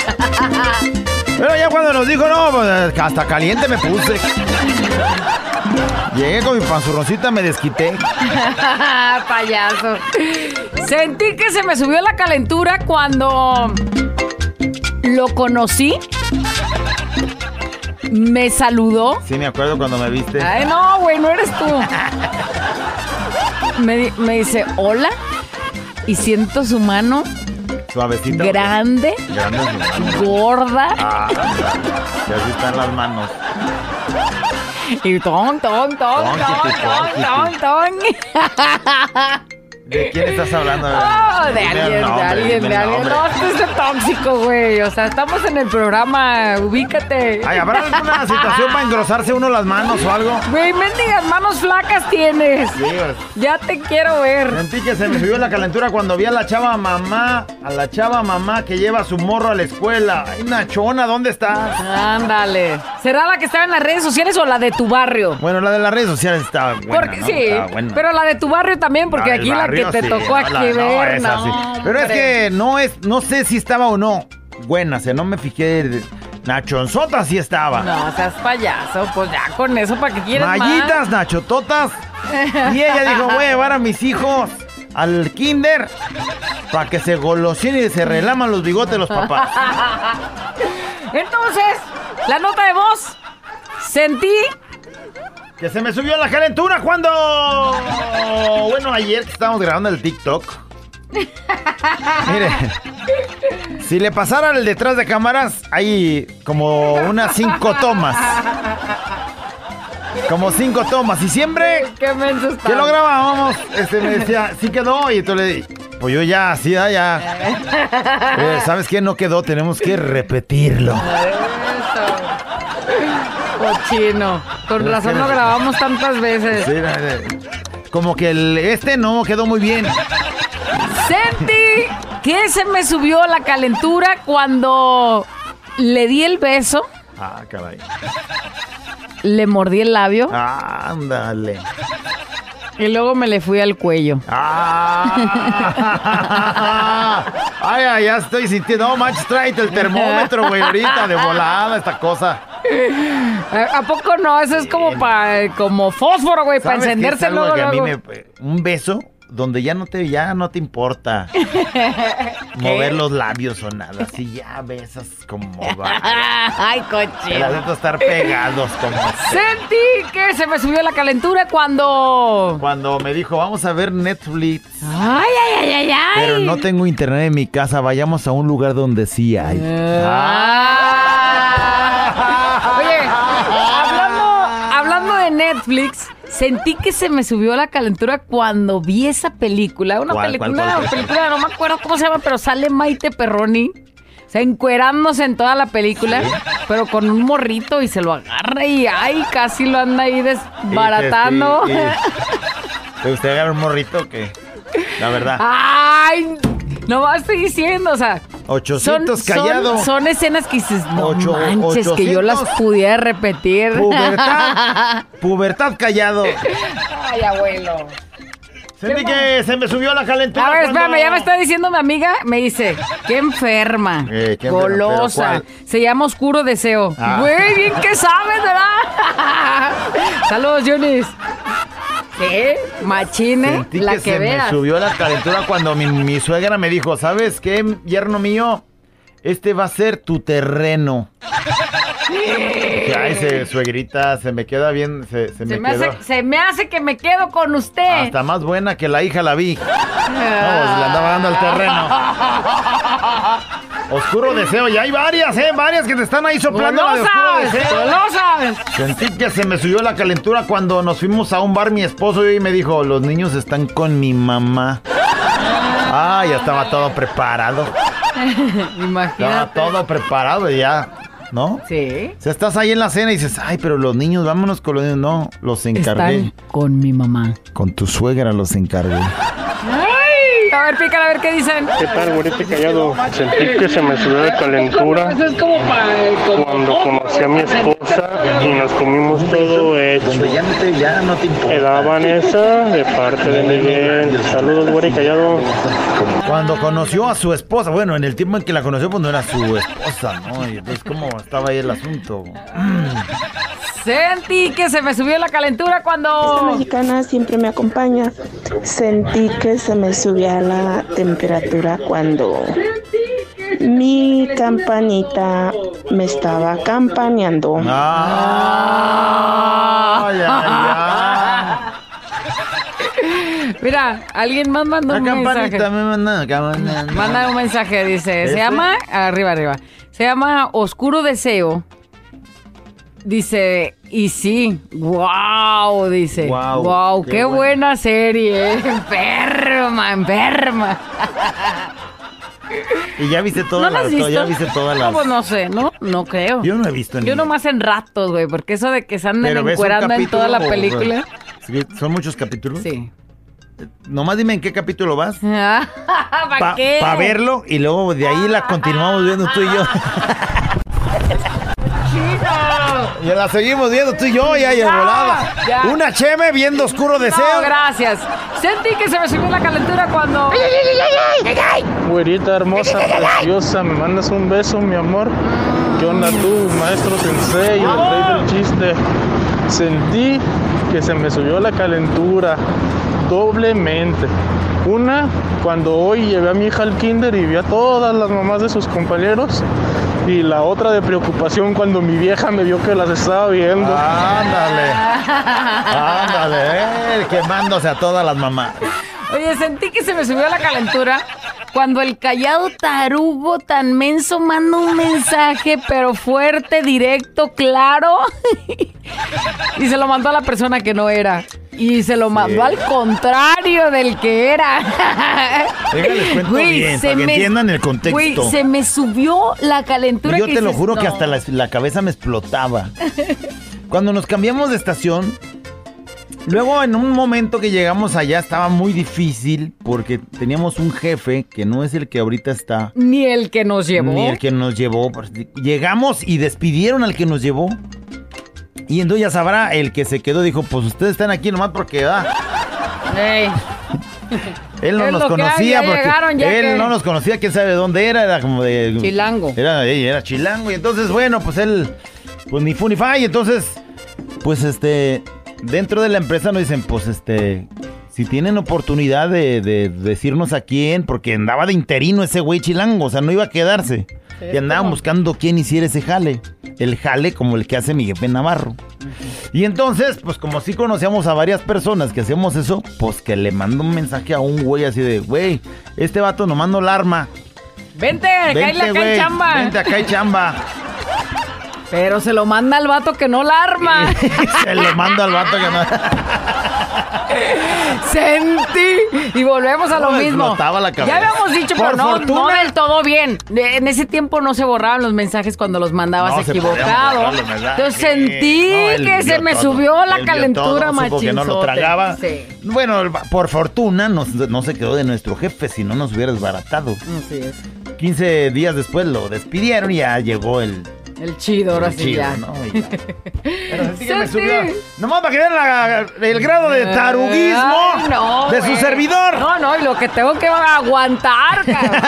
Pero ya cuando nos dijo, no, pues hasta caliente me puse. Llegué con mi panzurroncita, me desquité. Payaso. Sentí que se me subió la calentura cuando lo conocí, me saludó. Sí, me acuerdo cuando me viste. Ay, no, güey, no eres tú. Me, me dice, hola, y siento su mano Suavecito. grande, Grande gorda, Ah, y así están las manos. y ton, ton, ton, ton, ton, ton, ton. ¿De quién estás hablando? Oh, de alguien, de alguien, de alguien. No, esto es tóxico, güey. O sea, estamos en el programa, ubícate. Ay, ¿habrá alguna situación para engrosarse uno las manos o algo? Güey, mendigas manos flacas tienes. Sí, pues. Ya te quiero ver. Sentí que se me subió la calentura cuando vi a la chava mamá, a la chava mamá que lleva a su morro a la escuela. Ay, Nachona, ¿dónde estás? Ándale. ¿Será la que estaba en las redes sociales o la de tu barrio? Bueno, la de las redes sociales estaba buena, Porque ¿no? sí, buena. pero la de tu barrio también, porque La aquí barrio, la que te sí, tocó aquí no, ver, esa no, sí. Pero es que no es, no sé si estaba o no buena, o sea, no me fijé. de- Nachonzota sí estaba. No, seas payaso, pues ya con eso, ¿para qué quieres Mallitas, nachototas. Y ella dijo, voy a llevar a mis hijos al kinder para que se golosinen y se relaman los bigotes los papás. Entonces, la nota de voz, sentí Que se me subió la calentura cuando... Bueno, ayer que estábamos grabando el TikTok. Mire, si le pasara el detrás de cámaras, hay como unas cinco tomas. Como cinco tomas. Y siempre Qué menso está. que lo grabábamos, este me decía, sí quedó. Y entonces le di, pues yo ya, sí, ya. Eh, ¿Sabes qué? No quedó, tenemos que repetirlo. Cochino. Con Es razón lo grabamos tantas veces. Sí, como que el, este no quedó muy bien. Sentí que se me subió la calentura cuando le di el beso, Ah, caray. le mordí el labio Ándale. y luego me le fui al cuello. Ah. Ay, ay, ya estoy sintiendo. No, manches, tráete el termómetro, güey, ahorita de volada esta cosa. ¿A a poco no? Eso es como para como fósforo, güey, para ¿Sabes qué es encenderse luego, que a mí luego. me- un beso donde ya no te ya no te importa mover los labios o nada. Si ya besas como va. Ay, El cochino. asunto es estar pegados como Sentí que se me subió la calentura cuando... cuando me dijo, "Vamos a ver Netflix." Ay, ay, ay, ay, ay. Pero no tengo internet en mi casa, vayamos a un lugar donde sí hay. Ah. Oye, hablando, hablando de Netflix, sentí que se me subió la calentura cuando vi esa película. Una ¿Cuál, película, cuál, cuál, una película, no me acuerdo cómo se llama, pero sale Maite Perroni. O sea, encuerándose en toda la película, pero con un morrito y se lo agarra y ay, casi lo anda ahí desbaratando. Y- y- y- ¿Te gustaría un morrito que La verdad. Ay, no más estoy diciendo, o sea. 800 son, callado. Son, son escenas que dices, no Ocho- manches, que yo 800. las pudiera repetir. Pubertad. Pubertad callado. Ay, abuelo. Sentí que se me subió la calentura. A ver, cuando- espérame, ya me está diciendo mi amiga, me dice, qué enferma, Eh, qué golosa, se llama Oscuro Deseo. Ah. Güey, bien que sabes, ¿verdad? Saludos, Yunis. ¿Qué? Machine, Sentí la que, que, se veas. me subió la calentura cuando mi, mi suegra me dijo, ¿sabes qué, yerno mío? Este va a ser tu terreno. Ay, se, suegrita, se me queda bien, se, se Se me, hace, se me hace que me quedo con usted. hasta más buena que la hija la vi. No, pues, le andaba dando el terreno. Oscuro deseo, y hay varias, ¿eh? Varias que te están ahí soplando deseo. ¡Golosas! Sentí que se me subió la calentura cuando nos fuimos a un bar mi esposo y me dijo, los niños están con mi mamá. Ah, ya estaba todo preparado. Estaba Imagínate. todo preparado y ya, ¿no? Sí. O sea, estás ahí en la cena y dices, ay, pero los niños, vámonos con los niños. No, los encargué. Están con mi mamá. Con tu suegra los encargué. Ver, pícala, a ver qué dicen. ¿Qué tal, güerito callado? Sentí que se me subió de calentura Eso es como para... cuando conocí a mi esposa y nos comimos todo hecho. ya no te, ya no te importa. Era Vanessa, de parte de Miguel. Saludos, güey, callado. Cuando conoció a su esposa, bueno, en el tiempo en que la conoció, pues no era su esposa, ¿no? Y entonces, ¿cómo estaba ahí el asunto? Sentí que se me subió la calentura Esta cuando... mexicana siempre me acompaña. Sentí que se me subía la temperatura cuando Mi campanita me estaba campaneando. Ay, ay, Mira, alguien más mandó La un mensaje. campanita me manda. Manda un mensaje, dice. ¿Este? Se llama. Arriba, arriba. Se llama Oscuro Deseo. Dice. Y sí. ¡Wow! Dice. ¡Wow! qué ¡Qué, bueno. buena serie! Enferma, enferma. Y ya viste ¿No todas las, visto? ya viste todas No, las. pues no sé, ¿no? No creo. Yo no he visto ni. Yo nomás en ratos, güey, porque eso de que se anden encuerando en toda la película. ¿Son muchos capítulos? Sí. Nomás dime en qué capítulo vas. ¿Para Para qué? verlo y luego de ahí la continuamos viendo tú y yo. Y la seguimos viendo tú y yo ya, ya, volada. ya. Una cheme viendo oscuro deseo. No, gracias. Sentí que se me subió la calentura cuando. Güerita hermosa, preciosa, me mandas un beso, mi amor. ¿Qué onda tú, maestro sensei, el rey del chiste? Sentí que se me subió la calentura doblemente. Una, cuando hoy llevé a mi hija al kinder y vi a todas las mamás de sus compañeros. Y la otra de preocupación cuando mi vieja me vio que las estaba viendo. Ándale. Ándale, eh, quemándose a todas las mamás. Oye, sentí que se me subió la calentura cuando el callado tarugo tan menso manda un mensaje, pero fuerte, directo, claro. y se lo mandó a la persona que no era. Y se lo mandó al contrario del que era. Déjales cuento Güey, bien, se para que me- entiendan el contexto. Güey, se me subió la calentura. Yo que te lo juro que hasta la, la cabeza me explotaba. Cuando nos cambiamos de estación, luego en un momento que llegamos allá estaba muy difícil porque teníamos un jefe que no es el que ahorita está. Ni el que nos llevó. Ni el que nos llevó. Llegamos y despidieron al que nos llevó. Y entonces ya sabrá, el que se quedó dijo, pues ustedes están aquí nomás porque ah, Ey. él no nos hay, conocía porque llegaron, él que- no nos conocía, quién sabe de dónde era, era como de Chilango. Era, era chilango y entonces bueno, pues él pues ni fu ni entonces pues este dentro de la empresa nos dicen, pues este si tienen oportunidad de, de decirnos a quién, porque andaba de interino ese güey chilango, o sea, no iba a quedarse. Y andaban buscando quién hiciera ese jale. El jale como el que hace mi jefe Navarro. Y entonces, pues como sí conocíamos a varias personas que hacemos eso, pues que le mando un mensaje a un güey así de, güey, este vato no mando el arma. Vente, acá güey, en chamba. Vente acá y chamba. Pero se lo manda al vato que no la arma. Se lo mando al vato que no. Sentí. Y volvemos a lo No, mismo. la. Ya habíamos dicho, Por pero no, no del todo bien. En ese tiempo no se borraban los mensajes cuando los mandabas No se equivocado. mensajes. Entonces sentí que se me todo. subió la Él calentura, supo que no lo tragaba. Sí. Bueno, por fortuna no, no se quedó de nuestro jefe, si no nos hubiera desbaratado. Así es. 15 días después lo despidieron y ya llegó el, El chido, ahora el sí chido, ya. ¿no? Ya. Pero sí que me subió. Nomás para que vean la- el grado de taruguismo Ay, no, de su güey. servidor. No, no, y lo que tengo que aguantar, cabrón.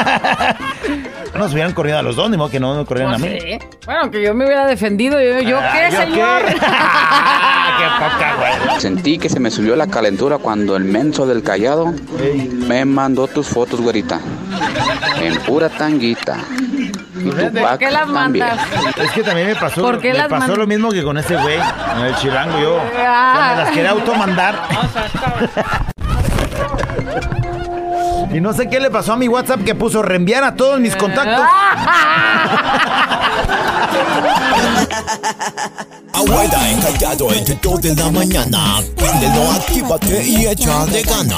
Nos hubieran corrido a los dos, ni modo que no me corrieran a mí. Sí. Bueno, que yo me hubiera defendido. Yo, ¿yo Ah, qué, ¿yo señor? qué? ¡Qué poca, güey! Sentí que se me subió la calentura cuando el menso del callado me mandó tus fotos, güerita. En pura tanguita. ¿Por qué las mandas? Es que también me pasó, ¿Por qué me las pasó mandas? lo mismo que con ese güey, en el chilango. Yo Ah. ya me las quería automandar. y no sé qué le pasó a mi WhatsApp que puso reenviar a todos mis contactos. Abuela encallado entre dos de la mañana. Préndelo, actívate y échale ganas.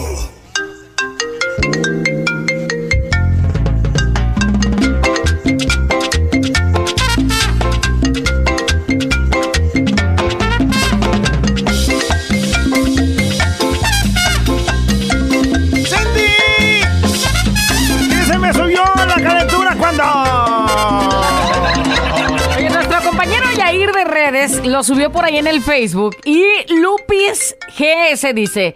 Lo subió por ahí en el Facebook. Y Lupis GS dice.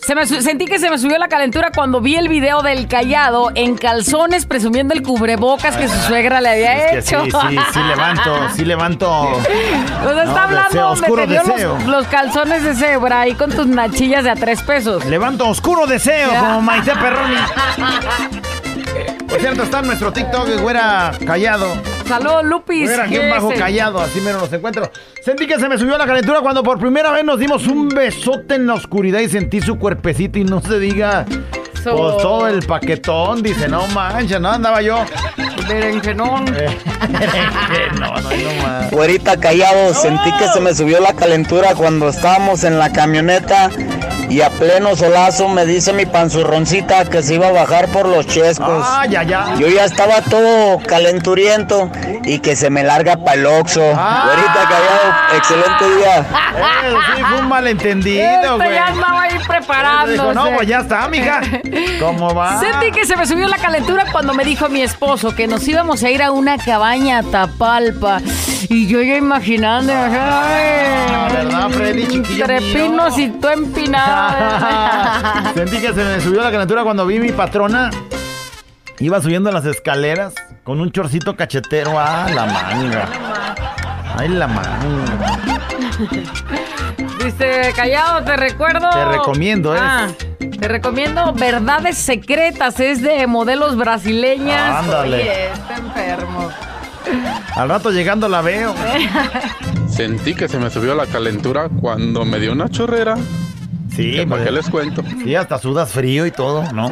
Se me sentí que se me subió la calentura cuando vi el video del callado en calzones presumiendo el cubrebocas que su suegra le había Es que hecho. sí, sí, sí levanto, sí levanto. Sea, está No, hablando deseo, donde oscuro te deseo. los, los calzones de cebra ahí con tus nachillas de a tres pesos. Levanto oscuro deseo, como Maite Perroni. Por cierto, está en nuestro TikTok, güera callado. Saludos, Lupis. Güera aquí bajo GS. callado, así mero los encuentro. Sentí que se me subió la calentura cuando por primera vez nos dimos un besote en la oscuridad y sentí su cuerpecito y no se diga. So- Pues todo el paquetón, dice, no mancha, no andaba yo. Berenjenón. no, no, no. Güerita callado, sentí que se me subió la calentura cuando estábamos en la camioneta y a pleno solazo me dice mi panzurroncita que se iba a bajar por los chescos. Ah, ya, ya. Yo ya estaba todo calenturiento y que se me larga para el oxo. Güerita callado, excelente día. Eh, sí, fue un malentendido, Este güey. ya andaba ahí preparándose. Dijo, no, pues ya está, mija. ¿Cómo va? Sentí que se me subió la calentura cuando me dijo mi esposo que nos íbamos a ir a una cabaña a Tapalpa. Y yo ya imaginando, ay, ¿Verdad, Freddy, chiquillo entre mío? pinos y tú empinado. Sentí que se me subió la calentura cuando vi mi patrona. Iba subiendo las escaleras con un chorcito cachetero. Ah, la manga. Ay, la manga. Dice, callado, te recuerdo. Te recomiendo, ¿eh? Ah, te recomiendo Verdades Secretas, es de modelos brasileñas. Ándale. Oye, está enfermo. Al rato llegando la veo. Sentí que se me subió la calentura cuando me dio una chorrera. Sí, ¿Para pues. qué les cuento? Sí, hasta sudas frío y todo, ¿no?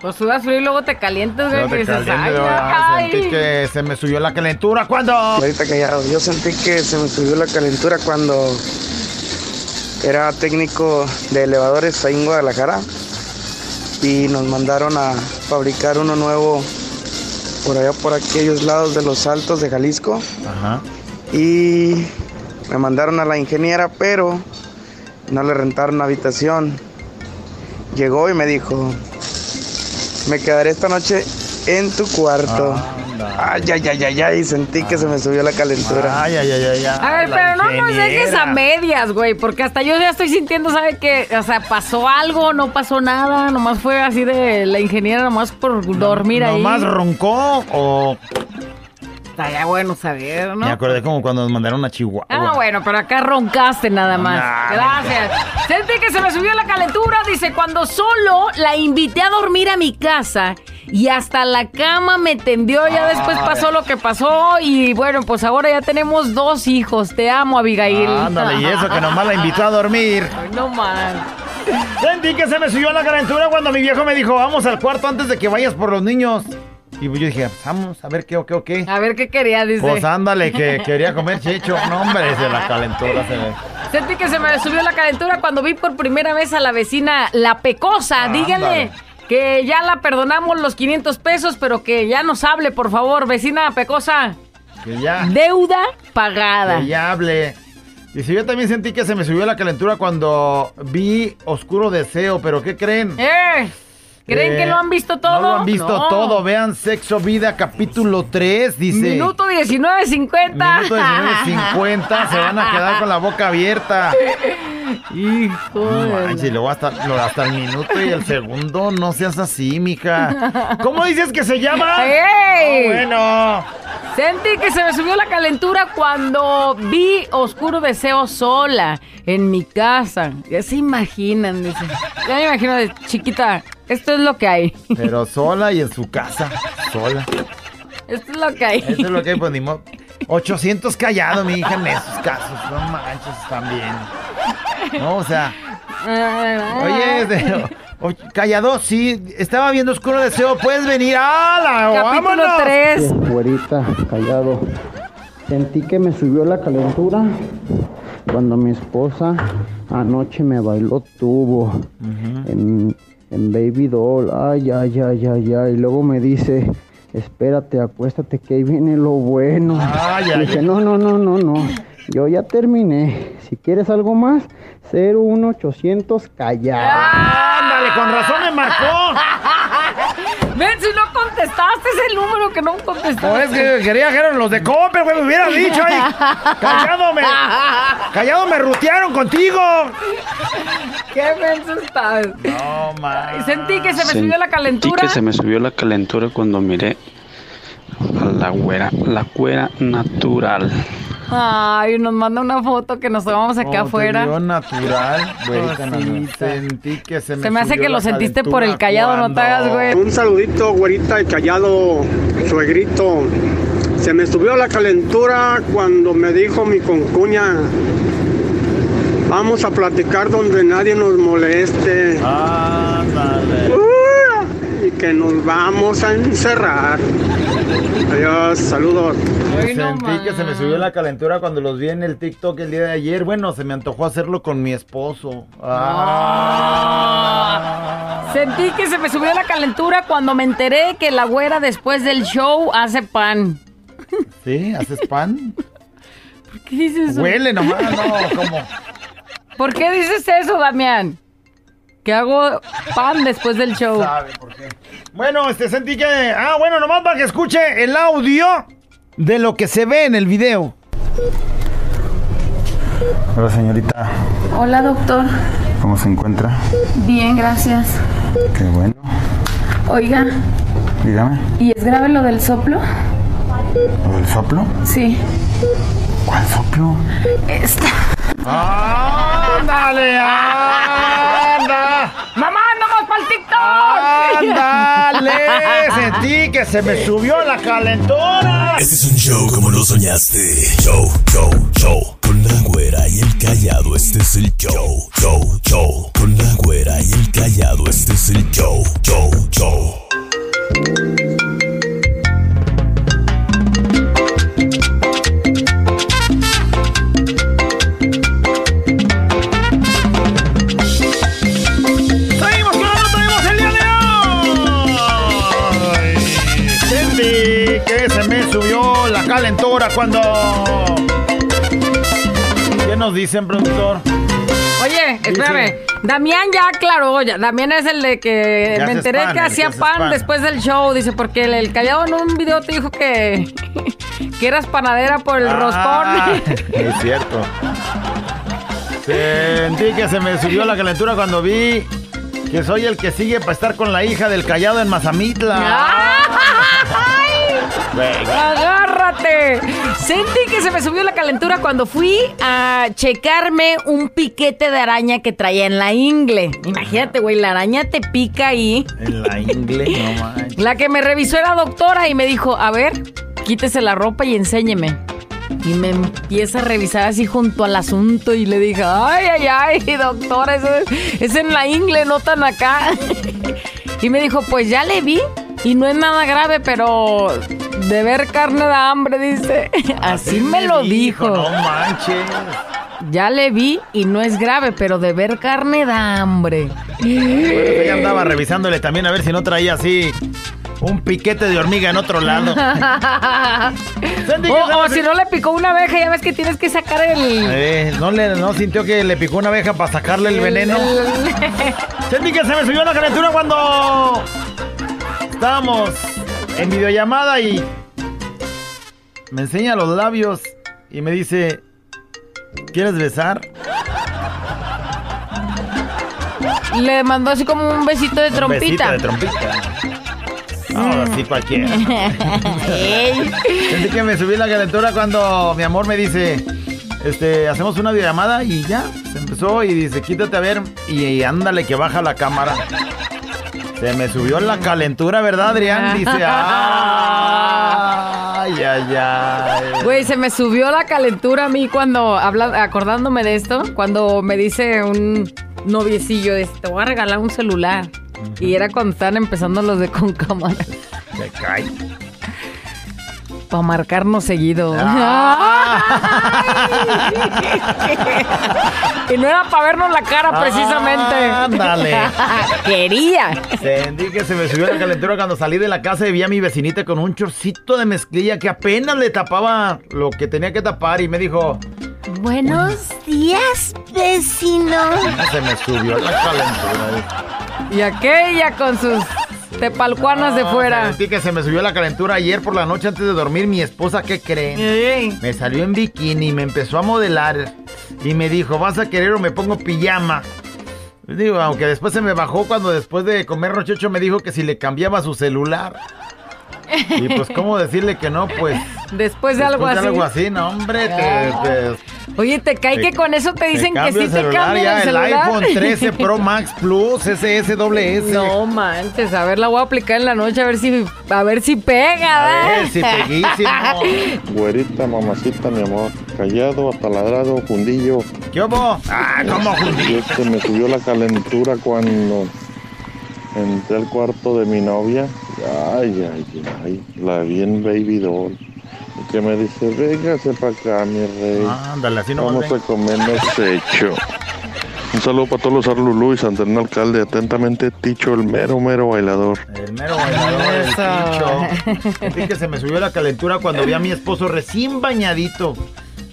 Pues sudas frío y luego te calientas, güey, te dices, caliente, ay, ay. Sentí que se me subió la calentura cuando. Ahorita callado, yo sentí que se me subió la calentura cuando era técnico de elevadores ahí en Guadalajara y nos mandaron a fabricar uno nuevo por allá por aquellos lados de los altos de Jalisco Ajá. y me mandaron a la ingeniera pero no le rentaron habitación. Llegó y me dijo, me quedaré esta noche en tu cuarto. Ay, ay, ay, ay, ay, sentí que se me subió la calentura. Ay, ay, ay, ay. ay. A ver, pero no nos dejes a medias, güey, porque hasta yo ya estoy sintiendo, ¿sabe qué? O sea, pasó algo, no pasó nada, nomás fue así de la ingeniera, nomás por dormir ahí. ¿Nomás roncó o.? Estaría bueno saber, ¿no? Me acordé como cuando nos mandaron a Chihuahua. Ah, bueno, pero acá roncaste nada más. Nah, Gracias. Sentí que se me subió la calentura. Dice, cuando solo la invité a dormir a mi casa y hasta la cama me tendió. Ya después Ah. pasó lo que pasó y bueno, pues ahora ya tenemos dos hijos. Te amo, Abigail. Ándale, y eso que nomás la invitó a dormir. Ay, no más. Sentí que se me subió la calentura cuando mi viejo me dijo, vamos al cuarto antes de que vayas por los niños. Y yo dije, vamos, a ver qué, o qué, o qué. A ver qué quería, dice. Pues ándale, que quería comer checho. No, hombre, se la calentura se me... Sentí que se me subió la calentura cuando vi por primera vez a la vecina La Pecosa. Díganle Ándale. que ya la perdonamos los 500 pesos, pero que ya nos hable, por favor, vecina Pecosa. Que ya, Deuda pagada. que ya hable. Dice, yo también sentí que se me subió la calentura cuando vi Oscuro Deseo, pero ¿qué creen? ¡Eh! ¿Creen Eh, que lo han visto todo? No lo han visto No. todo. Vean Sexo Vida capítulo 3, dice. Minuto 19.50. Minuto 19.50, se van a quedar con la boca abierta. Hijo de luego hasta, lo- hasta el minuto y el segundo, no seas así, mija. ¿Cómo dices que se llama? ¡Ey! Bueno. Sentí que se me subió la calentura cuando vi Oscuro Deseo sola en mi casa. Ya se imaginan, dice. Ya me imagino de chiquita. Esto es lo que hay. Pero sola y en su casa, sola. Esto es lo que hay. Eso es lo que hay, pues ni modo. 800 callado, mi hija, en esos casos. No manches, también. No, o sea, oye, de- o- callado, sí, estaba viendo Oscuro Deseo, puedes venir. ¡Hala! Capítulo ¡Vámonos! 3. Güerita, callado. Sentí que me subió la calentura cuando mi esposa anoche me bailó tubo en, en Baby Doll. Ay, ay, ay, ay, ay. Y luego me dice, espérate, acuéstate que ahí viene lo bueno. Ay, ay, Dije, ay. no, no, no, no, no. Yo ya terminé. Si quieres algo más, 01800 callado. ¡Ándale, con razón me marcó! Ven, si no contestaste ese número que no contestaste? No, es que quería que eran los de Coppel, güey, me hubiera dicho ahí. Callado me. Callado me rutearon contigo. Qué menso estás. No, man. Sentí que se me subió la Sentí calentura. que se me subió la calentura cuando miré a la güera, la güera natural. Ay, nos manda una foto que nos tomamos acá Oh, te afuera. vio natural, natural. Sentí que se me Se me hace subió que lo la sentiste por calentura el callado, no te hagas, güey. Un saludito, güerita, el callado, suegrito. Se me subió la calentura cuando me dijo mi concuña, vamos a platicar donde nadie nos moleste. Ándale. Uh, y que nos vamos a encerrar. Adiós, saludos. Sentí que se me subió la calentura cuando los vi en el TikTok el día de ayer. Bueno, se me antojó hacerlo con mi esposo. Ah. Sentí que se me subió la calentura cuando me enteré que la güera después del show hace pan. ¿Sí? ¿Haces pan? ¿Por qué dices eso? Huele nomás, no, ¿cómo? ¿Por qué dices eso, Damián? Que hago pan después del show. Sabe por qué. Bueno, este sentí que. Ah, bueno, nomás para que escuche el audio de lo que se ve en el video. Hola señorita, Hola doctor, ¿cómo se encuentra? bien, gracias. Qué bueno, Oiga, dígame, ¿y es grave lo del soplo? ¿lo del soplo? Sí. ¿Cuál soplo? Esta. ¡Ándale, anda! ¡Mamá, andamos para el TikTok! ¡Ándale! Sentí que se me subió la calentura. Este es un show como lo soñaste. Show, show, show. Con la güera y el callado, este es el show. Show, show. Con la güera y el callado, este es el show. Show, show. Calentura cuando... ¿Qué nos dicen, productor? Oye, espérame. Damián ya aclaró, ya. Damián es el de que me enteré pan, que hacía pan, pan. después del show. Dice, porque el, el callado en un video te dijo que, que eras panadera por el Ah. Es cierto. Sentí que se me subió la calentura cuando vi que soy el que sigue para estar con la hija del callado en Mazamitla. Venga. ¡Agárrate! Sentí que se me subió la calentura cuando fui a checarme un piquete de araña que traía en la ingle. Imagínate, güey, la araña te pica ahí. En la ingle, no manches. La que me revisó era doctora y me dijo, a ver, quítese la ropa y enséñeme. Y me empieza a revisar así junto al asunto y le dije, ay, ay, ay, doctora, eso es, es en la ingle, no tan acá. Y me dijo, pues ya le vi y no es nada grave, pero de ver carne da hambre, dice. Así me lo dijo. No manches. Ya le vi y no es grave, pero de ver carne da hambre. Bueno, ella andaba revisándole también a ver si no traía así un piquete de hormiga en otro lado. o o si no le picó una abeja, ya ves que tienes que sacar el... Eh, ¿no, le, ¿No sintió que le picó una abeja para sacarle el veneno? Sentí que se me subió la calentura cuando estábamos en videollamada y me enseña los labios y me dice, ¿quieres besar? Le mandó así como un besito de trompita. Besito de trompita. No, así cualquiera. Sentí que me subí la calentura cuando mi amor me dice, este, hacemos una videollamada y ya, se empezó y dice, quítate a ver y, ándale que baja la cámara. Se me subió la calentura, ¿verdad, Adrián? Dice, ay, ay, ay. Güey, se me subió la calentura a mí cuando, habla, acordándome de esto, cuando me dice un noviecillo, de, te voy a regalar un celular. Y era cuando estaban empezando los de con cámara. Se cae. Para marcarnos seguido. Ah. y no era para vernos la cara precisamente. Ándale. Quería. Sentí que se me subió la calentura cuando salí de la casa y vi a mi vecinita con un chorcito de mezclilla que apenas le tapaba lo que tenía que tapar y me dijo, Buenos días, vecino. se me subió la calentura. Y aquella con sus Tepalcuanas de No, fuera. Sentí que se me subió la calentura ayer por la noche antes de dormir. Mi esposa, ¿qué creen? Me salió en bikini, me empezó a modelar y me dijo, ¿vas a querer o me pongo pijama? Digo, aunque después se me bajó cuando después de comer rochocho me dijo que si le cambiaba su celular. Y pues, ¿cómo decirle que no? Pues... Después de algo después así. de algo así, no, hombre, te- te, Oye, te cae que con eso te dicen que sí el te celular, cambian ya, el celular. iPhone 13 Pro Max Plus, SS doble S. No manches, a ver, la voy a aplicar en la noche a ver si a ver si pega. A ver, ¿verdad? si peguísimo. Güerita, mamacita, mi amor. Callado, ataladrado, fundillo. ¿Qué hubo? Ah, ¿cómo fundillo? Se me subió la calentura cuando entré al cuarto de mi novia. Ay, ay, ay. La vi en Baby Doll. Y que me dice, véngase para acá, mi rey. Ándale, así no Vamos a comernos hecho. Un saludo para todos los Arlulú y Santana Alcalde. Atentamente, Ticho, el mero, mero bailador. El mero bailador del pincho. Sentí que se me subió la calentura cuando vi a mi esposo recién bañadito.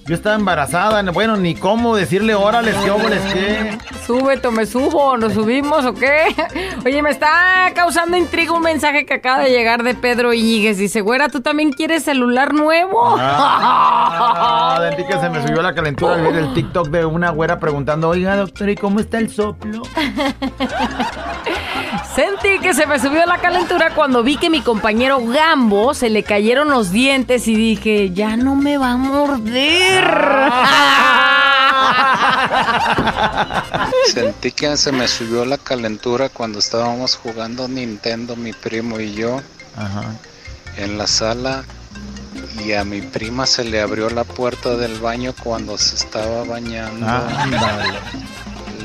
Yo estaba embarazada, bueno, ni cómo decirle órale, qué óboles, qué. Súbete me subo, ¿nos subimos o qué? Oye, me está causando intriga un mensaje que acaba de llegar de Pedro Íñiguez. Dice, güera, ¿tú también quieres celular nuevo? Ah, sentí que se me subió la calentura al ver el TikTok de una güera preguntando, oiga, doctor, ¿y cómo está el soplo? Sentí que se me subió la calentura cuando vi que mi compañero Gambo se le cayeron los dientes y dije, ya no me va a morder. Sentí que se me subió la calentura cuando estábamos jugando Nintendo, mi primo y yo, en la sala. Y a mi prima se le abrió la puerta del baño cuando se estaba bañando. Ándale.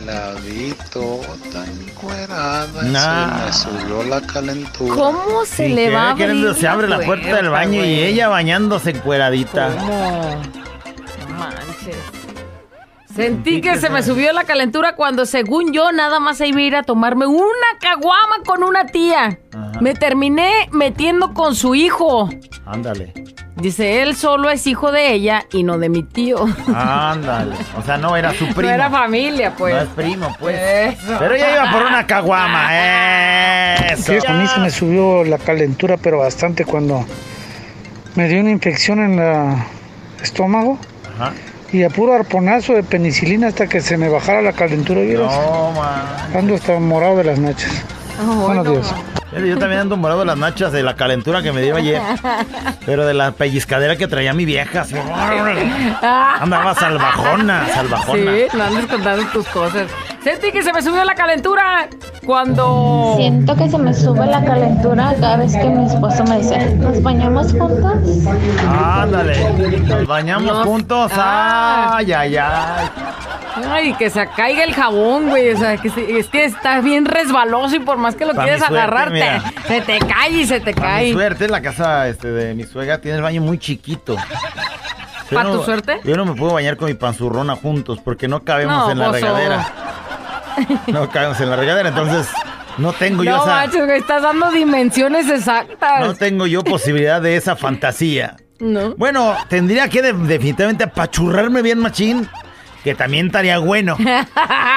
La vi toda encuerada. Nah. Se me subió la calentura. ¿Cómo se le va a abrir se abre la puerta del baño y ella bañándose encueradita. ¿Cómo? No manches. Sentí que se me subió la calentura cuando, según yo, nada más iba a ir a tomarme una caguama con una tía. Me terminé metiendo con su hijo. Ándale. Dice, él solo es hijo de ella y no de mi tío. Ándale. O sea, no era su primo. No era familia, pues. No es primo, pues. Eso. Pero ella iba por una caguama. Eso. Sí, a mí se me subió la calentura, pero bastante cuando me dio una infección en el estómago Ajá. Y a puro arponazo de penicilina hasta que se me bajara la calentura. ¿vieras? No, man. Ando hasta morado de las noches. Buenos días. Yo también ando morado de las nachas de la calentura que me dio ayer. Pero de la pellizcadera que traía mi vieja. así, Andaba salvajona, salvajona. Sí, no andes contando tus cosas. Sentí que se me subió la calentura cuando... Siento que se me sube la calentura cada vez que mi esposo me dice, ¿nos bañamos juntos? Ándale. Nos bañamos juntos. Ah. Ay, ay, ay. Ay, que se caiga el jabón, güey. O sea, que se- es que está bien resbaloso y por más que lo Pa' quieres mi suerte, agarrarte, mira. se te cae y se te Para mi cae. suerte, la casa este, de mi suegra tiene el baño muy chiquito. Yo ¿Pa' no- tu suerte? Yo no me puedo bañar con mi panzurrona juntos porque no cabemos No, en la regadera. No cabemos en la regadera, entonces no tengo yo No esa. estás dando dimensiones exactas. No tengo yo posibilidad de esa fantasía. No. Bueno, tendría que de- definitivamente apachurrarme bien machín, que también estaría bueno.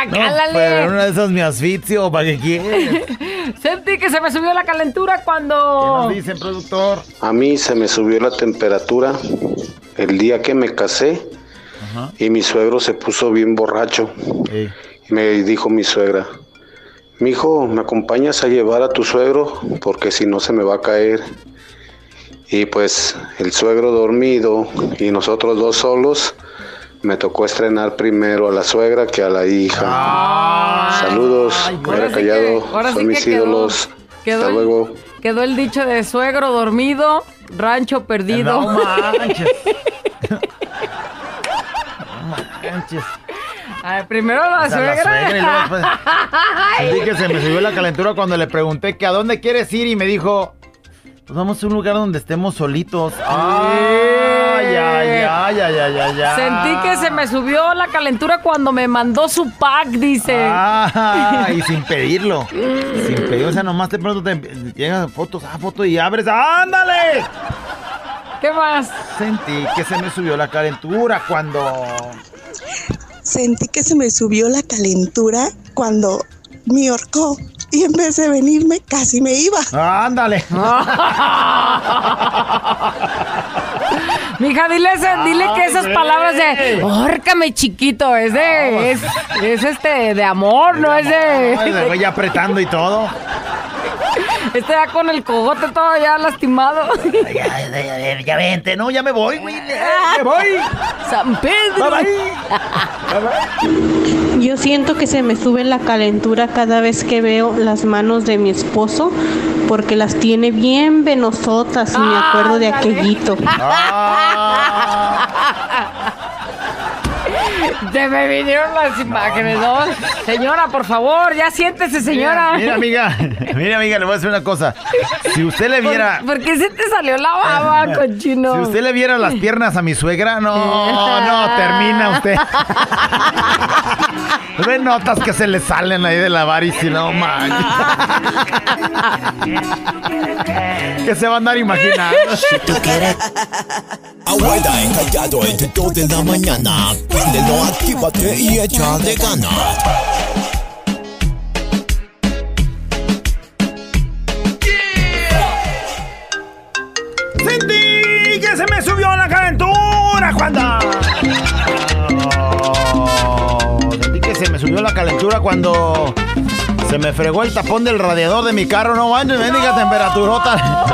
No, Cálale. pero una de esas me asfixio, ¿para qué quieres? Sentí que se me subió la calentura cuando... ¿Qué nos dicen, productor? A mí se me subió la temperatura el día que me casé y mi suegro se puso bien borracho. Y me dijo mi suegra, mi hijo, ¿me acompañas a llevar a tu suegro? Porque si no se me va a caer. Y pues el suegro dormido y nosotros dos solos, me tocó estrenar primero a la suegra que a la hija. Saludos, ahora fuera sí callado, que- ahora sí son que mis quedó- ídolos. quedó Hasta el- luego. Quedó el dicho de suegro dormido, rancho perdido. No manches. No manches. A ver, primero la O sea, la suegra. suegra y luego después- Sentí que se me subió la calentura cuando le pregunté que a dónde quieres ir y me dijo, pues vamos a un lugar donde estemos solitos. Ay, ay, ay, ay, ay, ay, ay. Sentí que se me subió la calentura cuando me mandó su pack, dice. Ah, y sin pedirlo. Sin pedir, o sea, nomás de pronto te llegan fotos, ah, foto y abres, ¡ándale! ¿Qué más? Sentí que se me subió la calentura cuando... Sentí que se me subió la calentura cuando me horcó y en vez de venirme casi me iba. Ándale. Mija, dile, ese- dile que esas palabras de órcame chiquito es de es, es este de amor, no es de le voy ya apretando y todo. este ya con el cogote todo ya lastimado. Ya, ya, ya, ya vente, no, ya me voy, güey. Me voy. San Pedro. Yo siento que se me sube la calentura cada vez que veo las manos de mi esposo porque las tiene bien venosotas y me acuerdo de aquellito. Se me vinieron las imágenes, ¿no? Señora, por favor, ya siéntese, señora. Mira, mira, amiga, mira, amiga, le voy a decir una cosa. Si usted le viera, ¿Por, por qué se te salió la baba, cochino? si usted le viera las piernas a mi suegra, no, no, termina usted. Ve notas que se le salen ahí de la variz y no manches. que se va a andar imaginando. Si tú quieres. Abuela encallado entre 2 de la mañana. Préndelo, actívate y échale ganas. Sentí que se me subió la calentura. Sentí que se me subió la calentura cuando se me fregó el tapón del radiador de mi carro. No manches, bendiga temperaturota.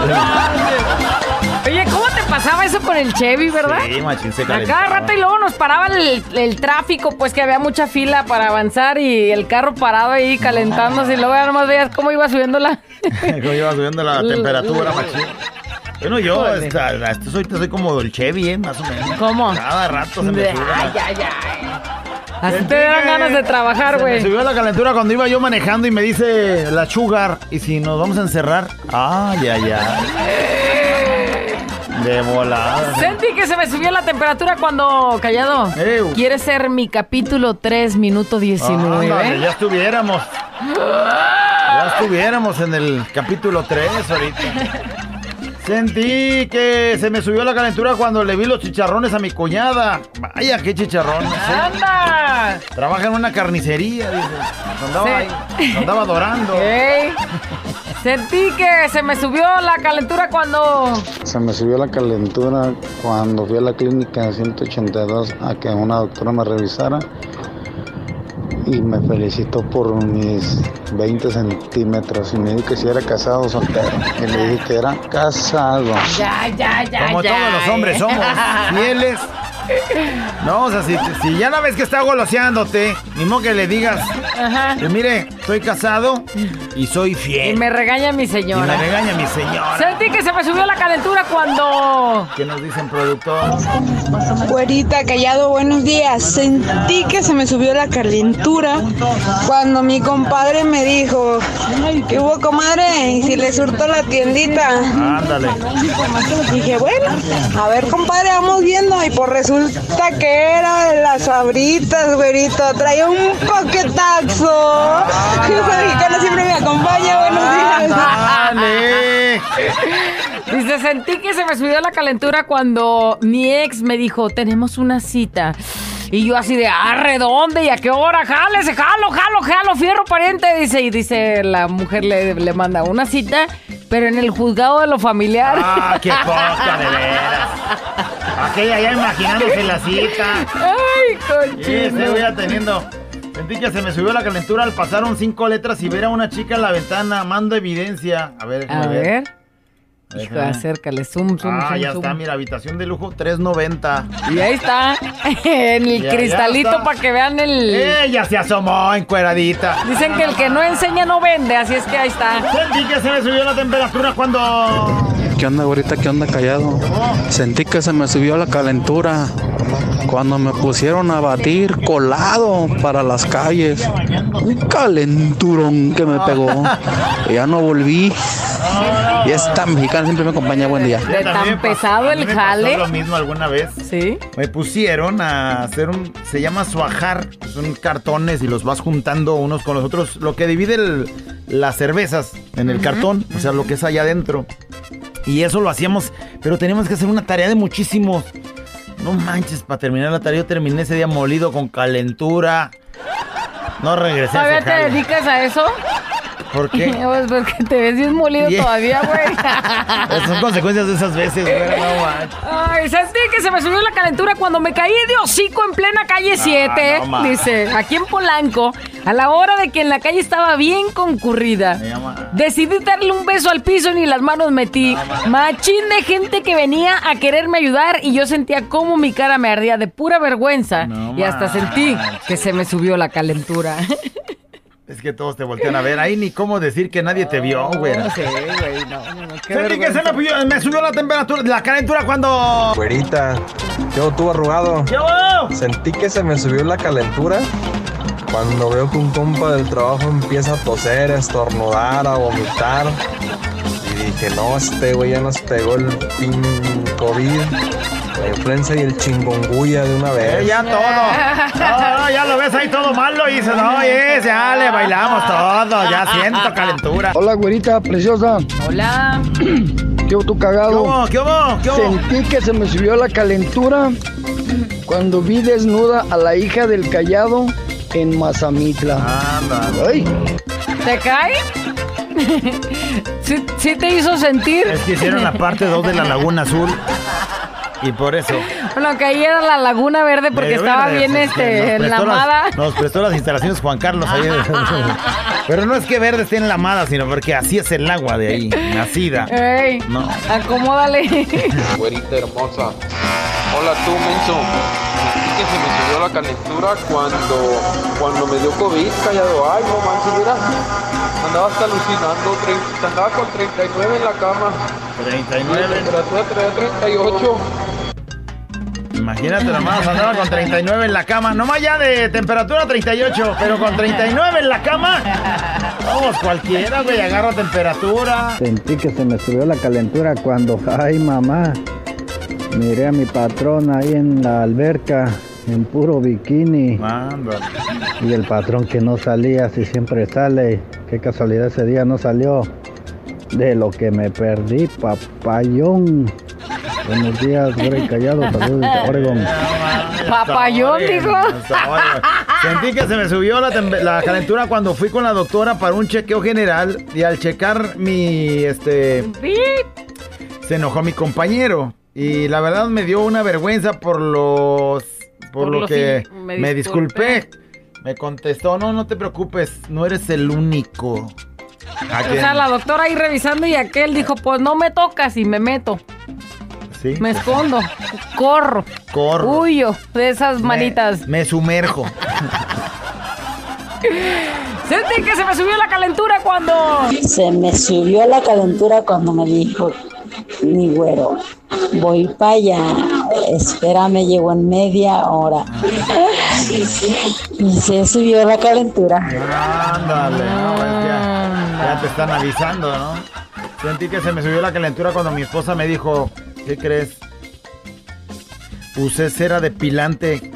Oye, ¿cómo pasaba eso con el Chevy, verdad? Sí, machín, se A cada rato y luego nos paraba el, el tráfico, pues que había mucha fila para avanzar y el carro parado ahí calentándose y luego ya nomás veías cómo iba subiendo la... Como iba subiendo la temperatura, machín. Bueno, yo hasta soy, soy como el Chevy, ¿eh? Más o menos. ¿Cómo? Cada rato se me Ay, sube. la- ay, ay. Así te dieron ganas de trabajar, Se me güey. subió la calentura cuando iba yo manejando y me dice la sugar, ¿y si nos vamos a encerrar? Ay, ay, ay. De volada. Sentí que se me subió la temperatura cuando, callado, ¿quieres ser mi capítulo 3, minuto 19? Ándale, ya estuviéramos. Ya estuviéramos en el capítulo 3 ahorita. Sentí que se me subió la calentura cuando le vi los chicharrones a mi cuñada. Vaya, qué chicharrones. ¿eh? ¡Anda! Trabaja en una carnicería, dice. Andaba, Sí. ahí, nos andaba adorando. Sentí que se me subió la calentura cuando... Se me subió la calentura cuando fui a la clínica de 182 a que una doctora me revisara y me felicitó por mis 20 centímetros y me dijo que si era casado o soltero. Y le dije que era casado. Ya, ya, ya, Como ya. todos los hombres somos fieles. No, o sea, si, si ya la ves que está goloseándote, ni modo que le digas, Ajá. que mire, estoy casado y soy Y fiel. me regaña mi Y señora. me regaña mi señora. Sentí que se me subió la calentura cuando... ¿Qué nos dicen, productor? Güerita, callado, buenos días. Sentí que se me subió la calentura cuando mi compadre me dijo, ¿qué hubo, comadre? ¿Y si le surto la tiendita? Ándale. Dije, bueno, a ver, compadre, vamos viendo. Y pues resulta que era de las abritas, güerito. Traía un paquetazo. Esa mexicana siempre me acompaña. Buenos días. Dale. Dice, sentí que se me subió la calentura cuando mi ex me dijo, tenemos una cita. Y yo así de, arre, ¿dónde? ¿Y a qué hora? Jálese, jalo, jalo, jalo, fierro pariente. Dice, y dice, la mujer le, le manda una cita, pero en el juzgado de lo familiar. Ah, qué poca, de veras. Aquella ya imaginándose la cita. Ay, Sí, cochino. estoy ya teniendo. Sentí que se me subió la calentura al pasar un cinco letras y ver a una chica en la ventana. Mando evidencia. A ver, A ver. Hijo, acércale, zoom, zoom, Ah, zoom, ya zoom. está, mira, habitación de lujo 390. Y ahí está, en el Ya, cristalito para que vean el... Ella se asomó encueradita. Dicen que el que no enseña no vende, así es que ahí está. Sentí que se me subió la temperatura cuando... ¿Qué onda, güerita? ¿Qué onda, callado? Sentí que se me subió la calentura cuando me pusieron a batir colado para las calles. Un calenturón que me pegó. Y ya no volví. Y esta mexicana siempre me acompaña. Buen día. De tan pesado a el jale. lo mismo alguna vez. Sí. Me pusieron a hacer un. Se llama suajar. Son cartones y los vas juntando unos con los otros. Lo que divide el- las cervezas en el cartón. O sea, lo que es allá adentro. Y eso lo hacíamos. Pero teníamos que hacer una tarea de muchísimos. No manches, para terminar la tarea, yo terminé ese día molido con calentura. No regresé a ¿Todavía ese te dedicas a eso? ¿Por qué? Pues porque te ves bien molido Yeah. todavía, güey. Son consecuencias de esas veces, güera, no manches. Ay, sentí que se me subió la calentura cuando me caí de hocico en plena calle 7. no ma. dice, aquí en Polanco, a la hora de que en la calle estaba bien concurrida. Decidí darle un beso al piso y ni las manos metí. Machín de gente que venía a quererme ayudar y yo sentía como mi cara me ardía de pura vergüenza. y hasta sentí que se me subió la calentura. Es que todos te voltean a ver. Ahí ni cómo decir que nadie te vio, güera. No sé, güey, no, no, no, qué Sentí que se me, me subió la temperatura, la calentura cuando... Güerita, yo tú arrugado. ¿Qué hubo? Sentí que se me subió la calentura cuando veo que un compa del trabajo empieza a toser, a estornudar, a vomitar. Y dije, no, este güey ya nos pegó el pin COVID, la influenza y el chingonguya de una vez. Eh, ya todo. No, no, ya lo ves ahí todo malo y dices, oye, ya le bailamos todo, ya siento calentura. Hola, güerita preciosa. Hola. ¿Qué hubo, tú cagado? ¿Qué hubo? ¿Qué hubo? ¿Qué hubo? Sentí que se me subió la calentura cuando vi desnuda a la hija del callado en Mazamitla. Ay, ¿Te cae? ¿Sí, sí te hizo sentir? Es que hicieron la parte 2 de la Laguna Azul y por eso. Bueno, que ahí era la Laguna Verde porque Medio estaba verde, bien este, enlamada. las- Nos prestó las instalaciones Juan Carlos ahí. Pero no es que verde esté enlamada, sino porque así es el agua de ahí, nacida. Ey, No. acomódale. Güerita hermosa. Hola tú, menso. Que se me subió la calentura cuando, cuando me dio COVID, callado. Ay, no manches, mira. Andaba hasta alucinando. Andaba con 39 en la cama. 39. La temperatura traía 38. Imagínate nomás, andaba con 39 en la cama. Nomás ya de temperatura 38, pero con 39 en la cama. Vamos, cualquiera, güey, agarra temperatura. Sentí que se me subió la calentura cuando, ay mamá, miré a mi patrón ahí en la alberca, en puro bikini. Y el patrón que no salía, si siempre sale, qué casualidad ese día no salió. De lo que me perdí, papayón. Buenos días, Grey Callado, saludos de Oregon. Papayón, dijo. Sentí que se me subió la, calentura cuando fui con la doctora para un chequeo general y al checar mi, este, se enojó mi compañero y la verdad me dio una vergüenza por los, por, Por lo que me disculpé. Me contestó, no, no te preocupes, no eres el único. ¿A O sea, la doctora ahí revisando y aquel dijo, pues no me tocas y me meto. Sí, Me escondo. Corro. Corro. Huyo de esas manitas. me sumerjo. Sentí que se me subió la calentura cuando... Se me subió la calentura cuando me dijo mi güero, voy para allá, espérame, llego en media hora. Y se subió la calentura. Ándale, no, es que ya, ya te están avisando, ¿no? Sentí que se me subió la calentura cuando mi esposa me dijo, ¿qué crees? Usé cera depilante.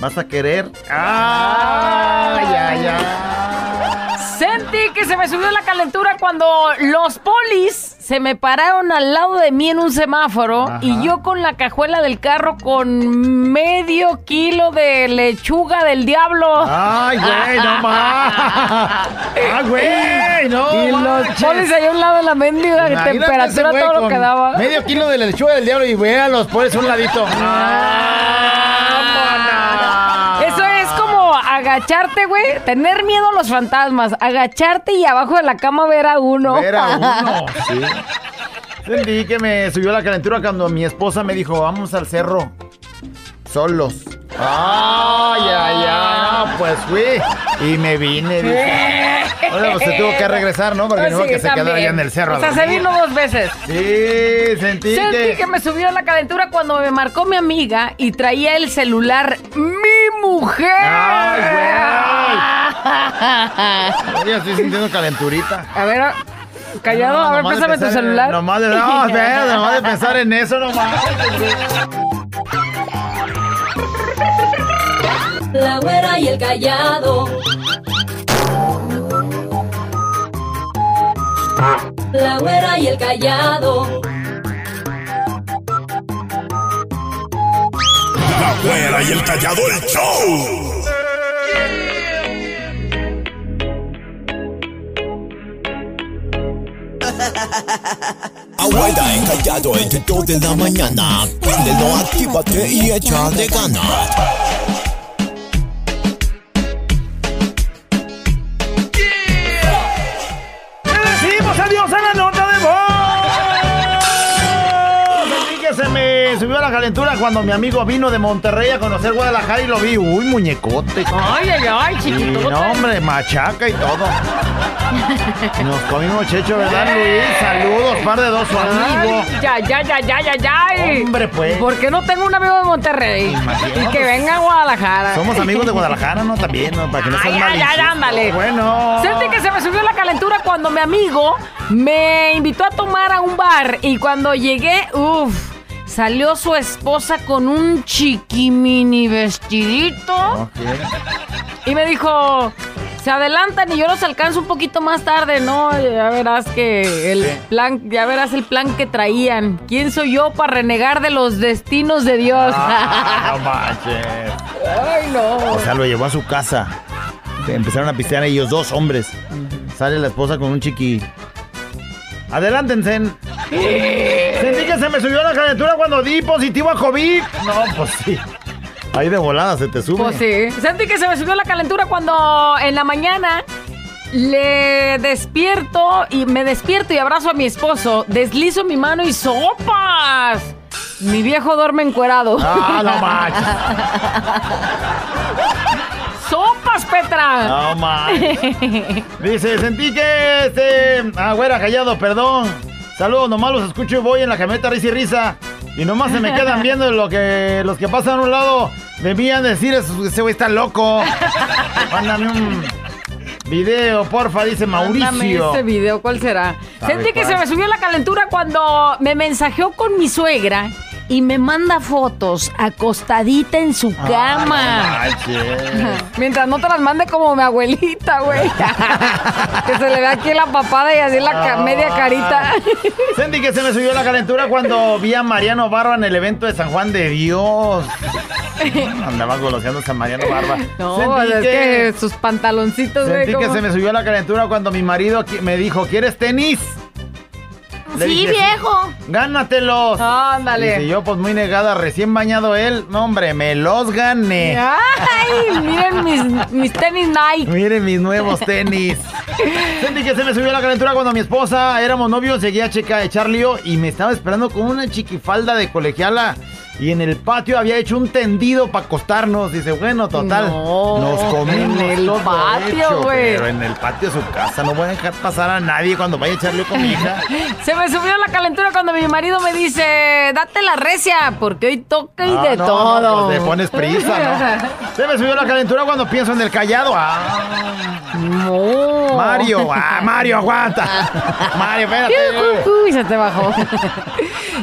¿Vas a querer? ¡Ay, ay, ay! Sentí que se me subió la calentura cuando los polis se me pararon al lado de mí en un semáforo Ajá. y yo con la cajuela del carro con medio kilo de lechuga del diablo. ¡Ay, güey, no más! ¡Ah, güey, no Y los polis ahí a un lado de la mendiga temperatura güey todo lo que daba. Medio kilo de lechuga del diablo y véalos, pues un ladito. Eso agacharte, güey, tener miedo a los fantasmas, agacharte y abajo de la cama ver a uno. Ver a uno, sí. Sentí que me subió la calentura cuando mi esposa me dijo, vamos al cerro. Solos. Ay, ay, ay. No, pues fui. Y me vine. Dice. Bueno, pues se tuvo que regresar, ¿no? Porque Pues no sí, que se quedara allá en el cerro. O sea, se vino dos veces. Sí, sentí, Sentí que... que... me subió la calentura cuando me marcó mi amiga y traía el celular mi mujer. Oye, estoy sintiendo calenturita. A ver, callado, a ver, pásame tu pensar en- celular. Nomás de, no, nomás de pensar en eso, nomás. La güera y el callado. La güera y el callado. güera y el callado el show. Abuela encallado entre 2 de la mañana. Prendelo, actívate y echa de ganas. Me subió la calentura cuando mi amigo vino de Monterrey a conocer Guadalajara y lo vi. Uy, muñecote. Ay, ay, ay, Sí, chiquitote. no, hombre, machaca y todo. Nos comimos checho, ¿verdad, Luis? Saludos, par de dos, su amigo. Ya, ya, ya, ya, ya, ya. Hombre, pues. ¿Por qué no tengo un amigo de Monterrey? Imagínate. Y que venga a Guadalajara. Somos amigos de Guadalajara, ¿no? También, ¿no? Para que no seas Ay, ay, ay, malinchista. ándale. Bueno. Sentí que se me subió la calentura cuando mi amigo me invitó a tomar a un bar y cuando llegué, uff, salió su esposa con un chiquimini vestidito y me dijo, se adelantan y yo los alcanzo un poquito más tarde, ¿no? Ya verás que el plan, ya verás el plan que traían. ¿Quién soy yo para renegar de los destinos de Dios? Ah, no manches. Ay, no. O sea, lo llevó a su casa. Empezaron a pistear ellos dos hombres. Sale la esposa con un chiqui. Adelántense. Que se me subió la calentura cuando di positivo a COVID. No, pues sí. Ahí de volada se te sube. Pues sí. Sentí que se me subió la calentura cuando en la mañana le despierto y me despierto y abrazo a mi esposo. Deslizo mi mano y sopas. Mi viejo duerme encuerado. Ah, no manches. ¡Sopas, Petra! No manches. Dice, sentí que este. Ah, güera, callado, perdón. Saludos, nomás los escucho y voy en la camioneta risa y risa. Y nomás se me quedan viendo lo que los que pasan a un lado de mí han de decir, "Ese- güey está loco. Mándame un video, porfa, dice Mándame Mauricio. ese video, ¿cuál será? ¿Sabe Sentí que se me subió la calentura cuando me mensajeó con mi suegra y me manda fotos acostadita en su cama. Ay. Mientras no te las mande como mi abuelita, güey. que se le ve aquí la papada y así la media carita. Sentí que se me subió la calentura cuando vi a Mariano Barba en el evento de San Juan de Dios. Andaba goloseando a San Mariano Barba. No, Sentí es que sus pantaloncitos, güey. Sentí que como- se me subió la calentura cuando mi marido me dijo, ¿quieres tenis? Le Sí, dije, viejo. Gánatelos. Ándale. Dice yo, pues muy negada, recién bañado él. No, hombre, me los gané. Ay, miren mis, mis tenis Nike. Miren mis nuevos tenis. Sentí que se me subió la calentura cuando mi esposa éramos novios, seguía a checa de echar lío y me estaba esperando con una chiquifalda de colegiala. Y en el patio había hecho un tendido para acostarnos. Dice, bueno, total. No, nos comimos en el patio, güey. Pero en el patio de su casa. No voy a dejar pasar a nadie cuando vaya a echar lío con mi hija. Se me subió la calentura cuando mi marido me dice, date la recia, porque hoy toca y Ah, de no, todo. no, pues le pones prisa, ¿no? Se me subió la calentura cuando pienso en el callado. Ah, No. Mario, ah, Mario, aguanta. Mario, espérate. Uy, se te bajó.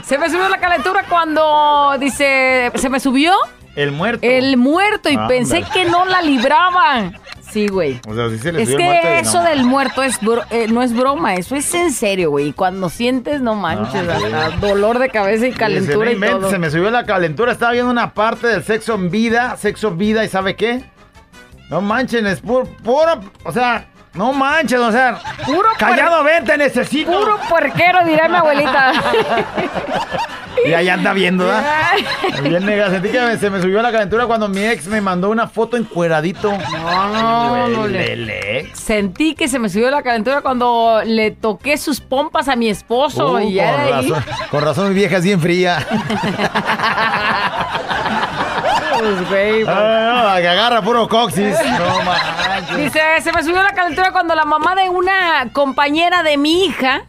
se me subió la calentura cuando dice, se me subió El muerto. el muerto y Ah, pensé que no la libraba. Sí, güey. O sea, sí se le Es que eso no. del muerto es bro- eh, no es broma, eso es en serio, güey. Cuando sientes, no manches, Ah, hasta dolor de cabeza y calentura "No y todo. Se me subió la calentura. Estaba viendo una parte del sexo en vida. Sexo en vida. ¿Y sabe qué? No manchen, es puro, puro. O sea, no manches, o sea. Puro Callado, vente, necesito. Puro puerquero, dirá mi abuelita. Y ahí anda viendo, ¿verdad? Bien nega. Sentí que me- se me subió la calentura cuando mi ex me mandó una foto encueradito. No, no le- Lele. Sentí que se me subió la calentura cuando le toqué sus pompas a mi esposo. Uh, y con, ahí- razón, con razón mi vieja es bien fría. Pues, güey, pues. Ah, no, que agarra puro coxis. No manches. Dice, se me subió la calentura cuando la mamá de una compañera de mi hija,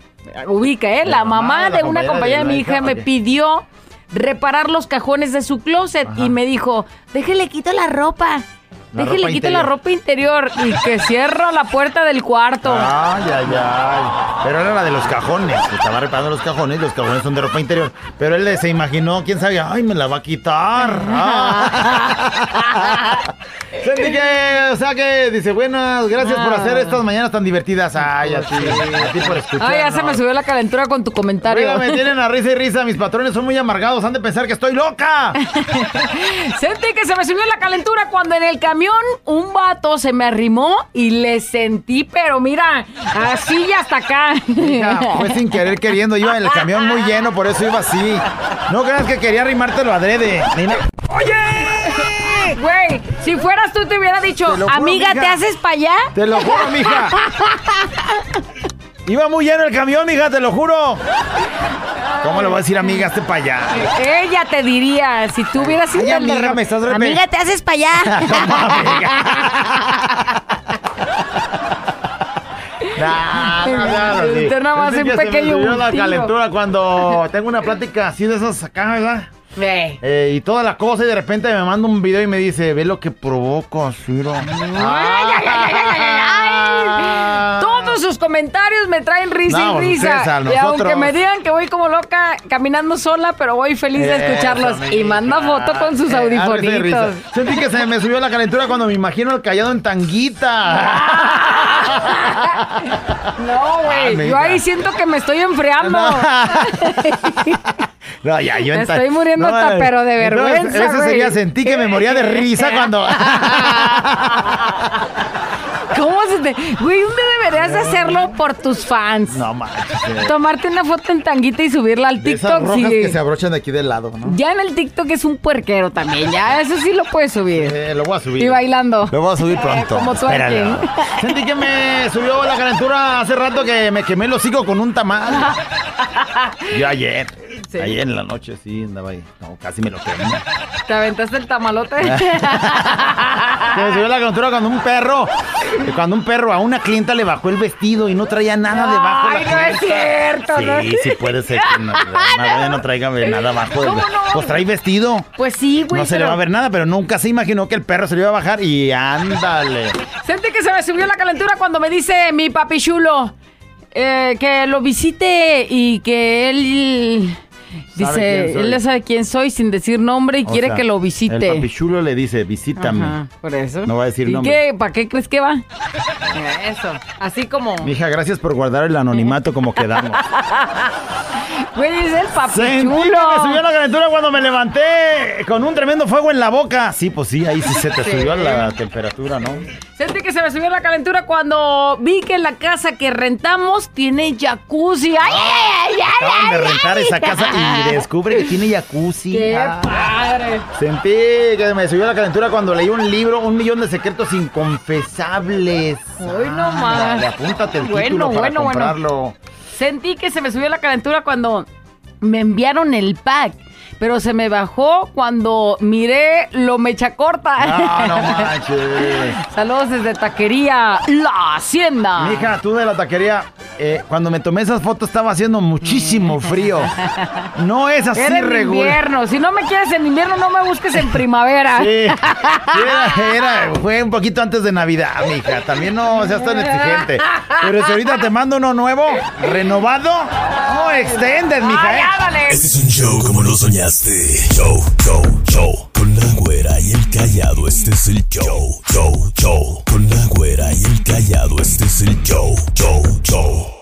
ubica, ¿eh? La, mamá, de la una compañera de, de mi hija hija, me pidió reparar los cajones de su closet y me dijo, déjele quito la ropa. La déjele quito la interior. ropa interior y que cierro la puerta del cuarto. Ay, ay, ay. Pero era la de los cajones. Estaba reparando los cajones. Los cajones son de ropa interior. Pero él se imaginó, quién sabe, ay, me la va a quitar. Ah. Sentí que, o sea que dice, buenas, gracias por hacer estas mañanas tan divertidas. Ay, a ti, a ti por escuchar. Ay, ya se me subió la calentura con tu comentario. Mira, me tienen a risa y risa. Mis patrones son muy amargados. Han de pensar que estoy loca. Sentí que se me subió la calentura cuando en el camino camión un vato se me arrimó y le sentí, pero mira, así y hasta acá. Mija, fue sin querer queriendo. Iba en el camión muy lleno, por eso iba así. No creas que quería arrimártelo adrede. ¡Oye! Güey, si fueras tú te hubiera dicho, Te lo juro, amiga, mija. ¿te haces para allá? Te lo juro, mija. Iba muy lleno el camión, mija, te lo juro. ¿Cómo le voy a decir, amiga, este para allá? Ella te diría, si tú hubieras sido amiga, re- me estás re- Amiga, ¿te haces para allá? Nah, no, no, no, sí. Usted nada más Pensé un me pequeño subió la calentura cuando tengo una plática así de esas acá, ¿verdad? Ve. Eh, y toda la cosa y de repente me manda un video y me dice, ve lo que provoco, Ciro. Ay, sus comentarios me traen risa No, y pues, risa. César, y nosotros- aunque me digan que voy como loca caminando sola, pero voy feliz de Eso, escucharlos. y mija. manda foto con sus Eh, ah, y risa. audifonitos. Sentí que se me subió la calentura cuando me imagino el callado en tanguita. No, Ah, güey. mija. Yo ahí siento que me estoy enfriando. No, ya, yo Me estoy muriendo No, hasta, eh, pero de no, vergüenza, Ese güey. sería, sentí que me moría de risa cuando... ¿Cómo se te.? Güey, ¿dónde deberías de hacerlo por tus fans? No manches. eh. Tomarte una foto en tanguita y subirla al De esas TikTok. rojas sí. que se abrochan de aquí del lado, ¿no? Ya en el TikTok es un puerquero también. Ya, eso sí lo puedes subir. Eh, lo voy a subir. Y bailando. Lo voy a subir pronto. como tú Espéralo. aquí. Sentí que me subió la calentura hace rato que me quemé el hocico con un tamal. Yo ayer. Ayer en la noche sí andaba ahí. No, casi me lo quemé. ¿Te aventaste el tamalote? Se me subió la calentura cuando un perro, cuando un perro a una clienta le bajó el vestido y no traía nada debajo. Ay, la no es cierto, ¿no? Sí, sí puede ser que no, no, no traiga nada abajo. ¿Cómo no? Pues trae vestido. Pues sí, güey. No se le va a ver nada, pero nunca se imaginó que el perro se le iba a bajar y ándale. Sentí que se me subió la calentura cuando me dice mi papi chulo eh, que lo visite y que él. Dice, él ya sabe quién soy sin decir nombre y O quiere sea, que lo visite. El papichulo le dice, visítame. Ajá, por eso. No va a decir ¿Y nombre. qué? ¿Para qué crees que va? Eso. Así como. Mija, gracias por guardar el anonimato como quedamos. Güey, es el papi Sentí que me subió la calentura cuando me levanté con un tremendo fuego en la boca. Sí, pues sí, ahí sí se te Sí. subió la temperatura, ¿no? Sentí que se me subió la calentura cuando vi que la casa que rentamos tiene jacuzzi. ¡Ay, ay, ay, ay! Acaban de ay, rentar ay! esa casa y descubre que tiene jacuzzi. ¡Qué Ah. padre! Sentí que me subió la calentura cuando leí un libro, Un millón de secretos inconfesables. Hoy no más. Ándale, apúntate el Bueno, título para bueno, bueno. Sentí que se me subió la calentura cuando me enviaron el pack. Pero se me bajó cuando miré lo mecha corta. No, no manches. Saludos desde Taquería La Hacienda. Mija, tú de la taquería, eh, cuando me tomé esas fotos estaba haciendo muchísimo frío. No es así Era en regular. invierno. Si no me quieres en invierno, no me busques en primavera. Sí, era, era- fue un poquito antes de Navidad, mija. También no seas tan exigente. Pero si ahorita te mando uno nuevo, renovado, no extended, mija, ¿eh? Este es un show como lo soñaste. Show, show, show. Con la güera y el callado, este es el show. Show, show. Con la güera y el callado, este es el show. Show, show.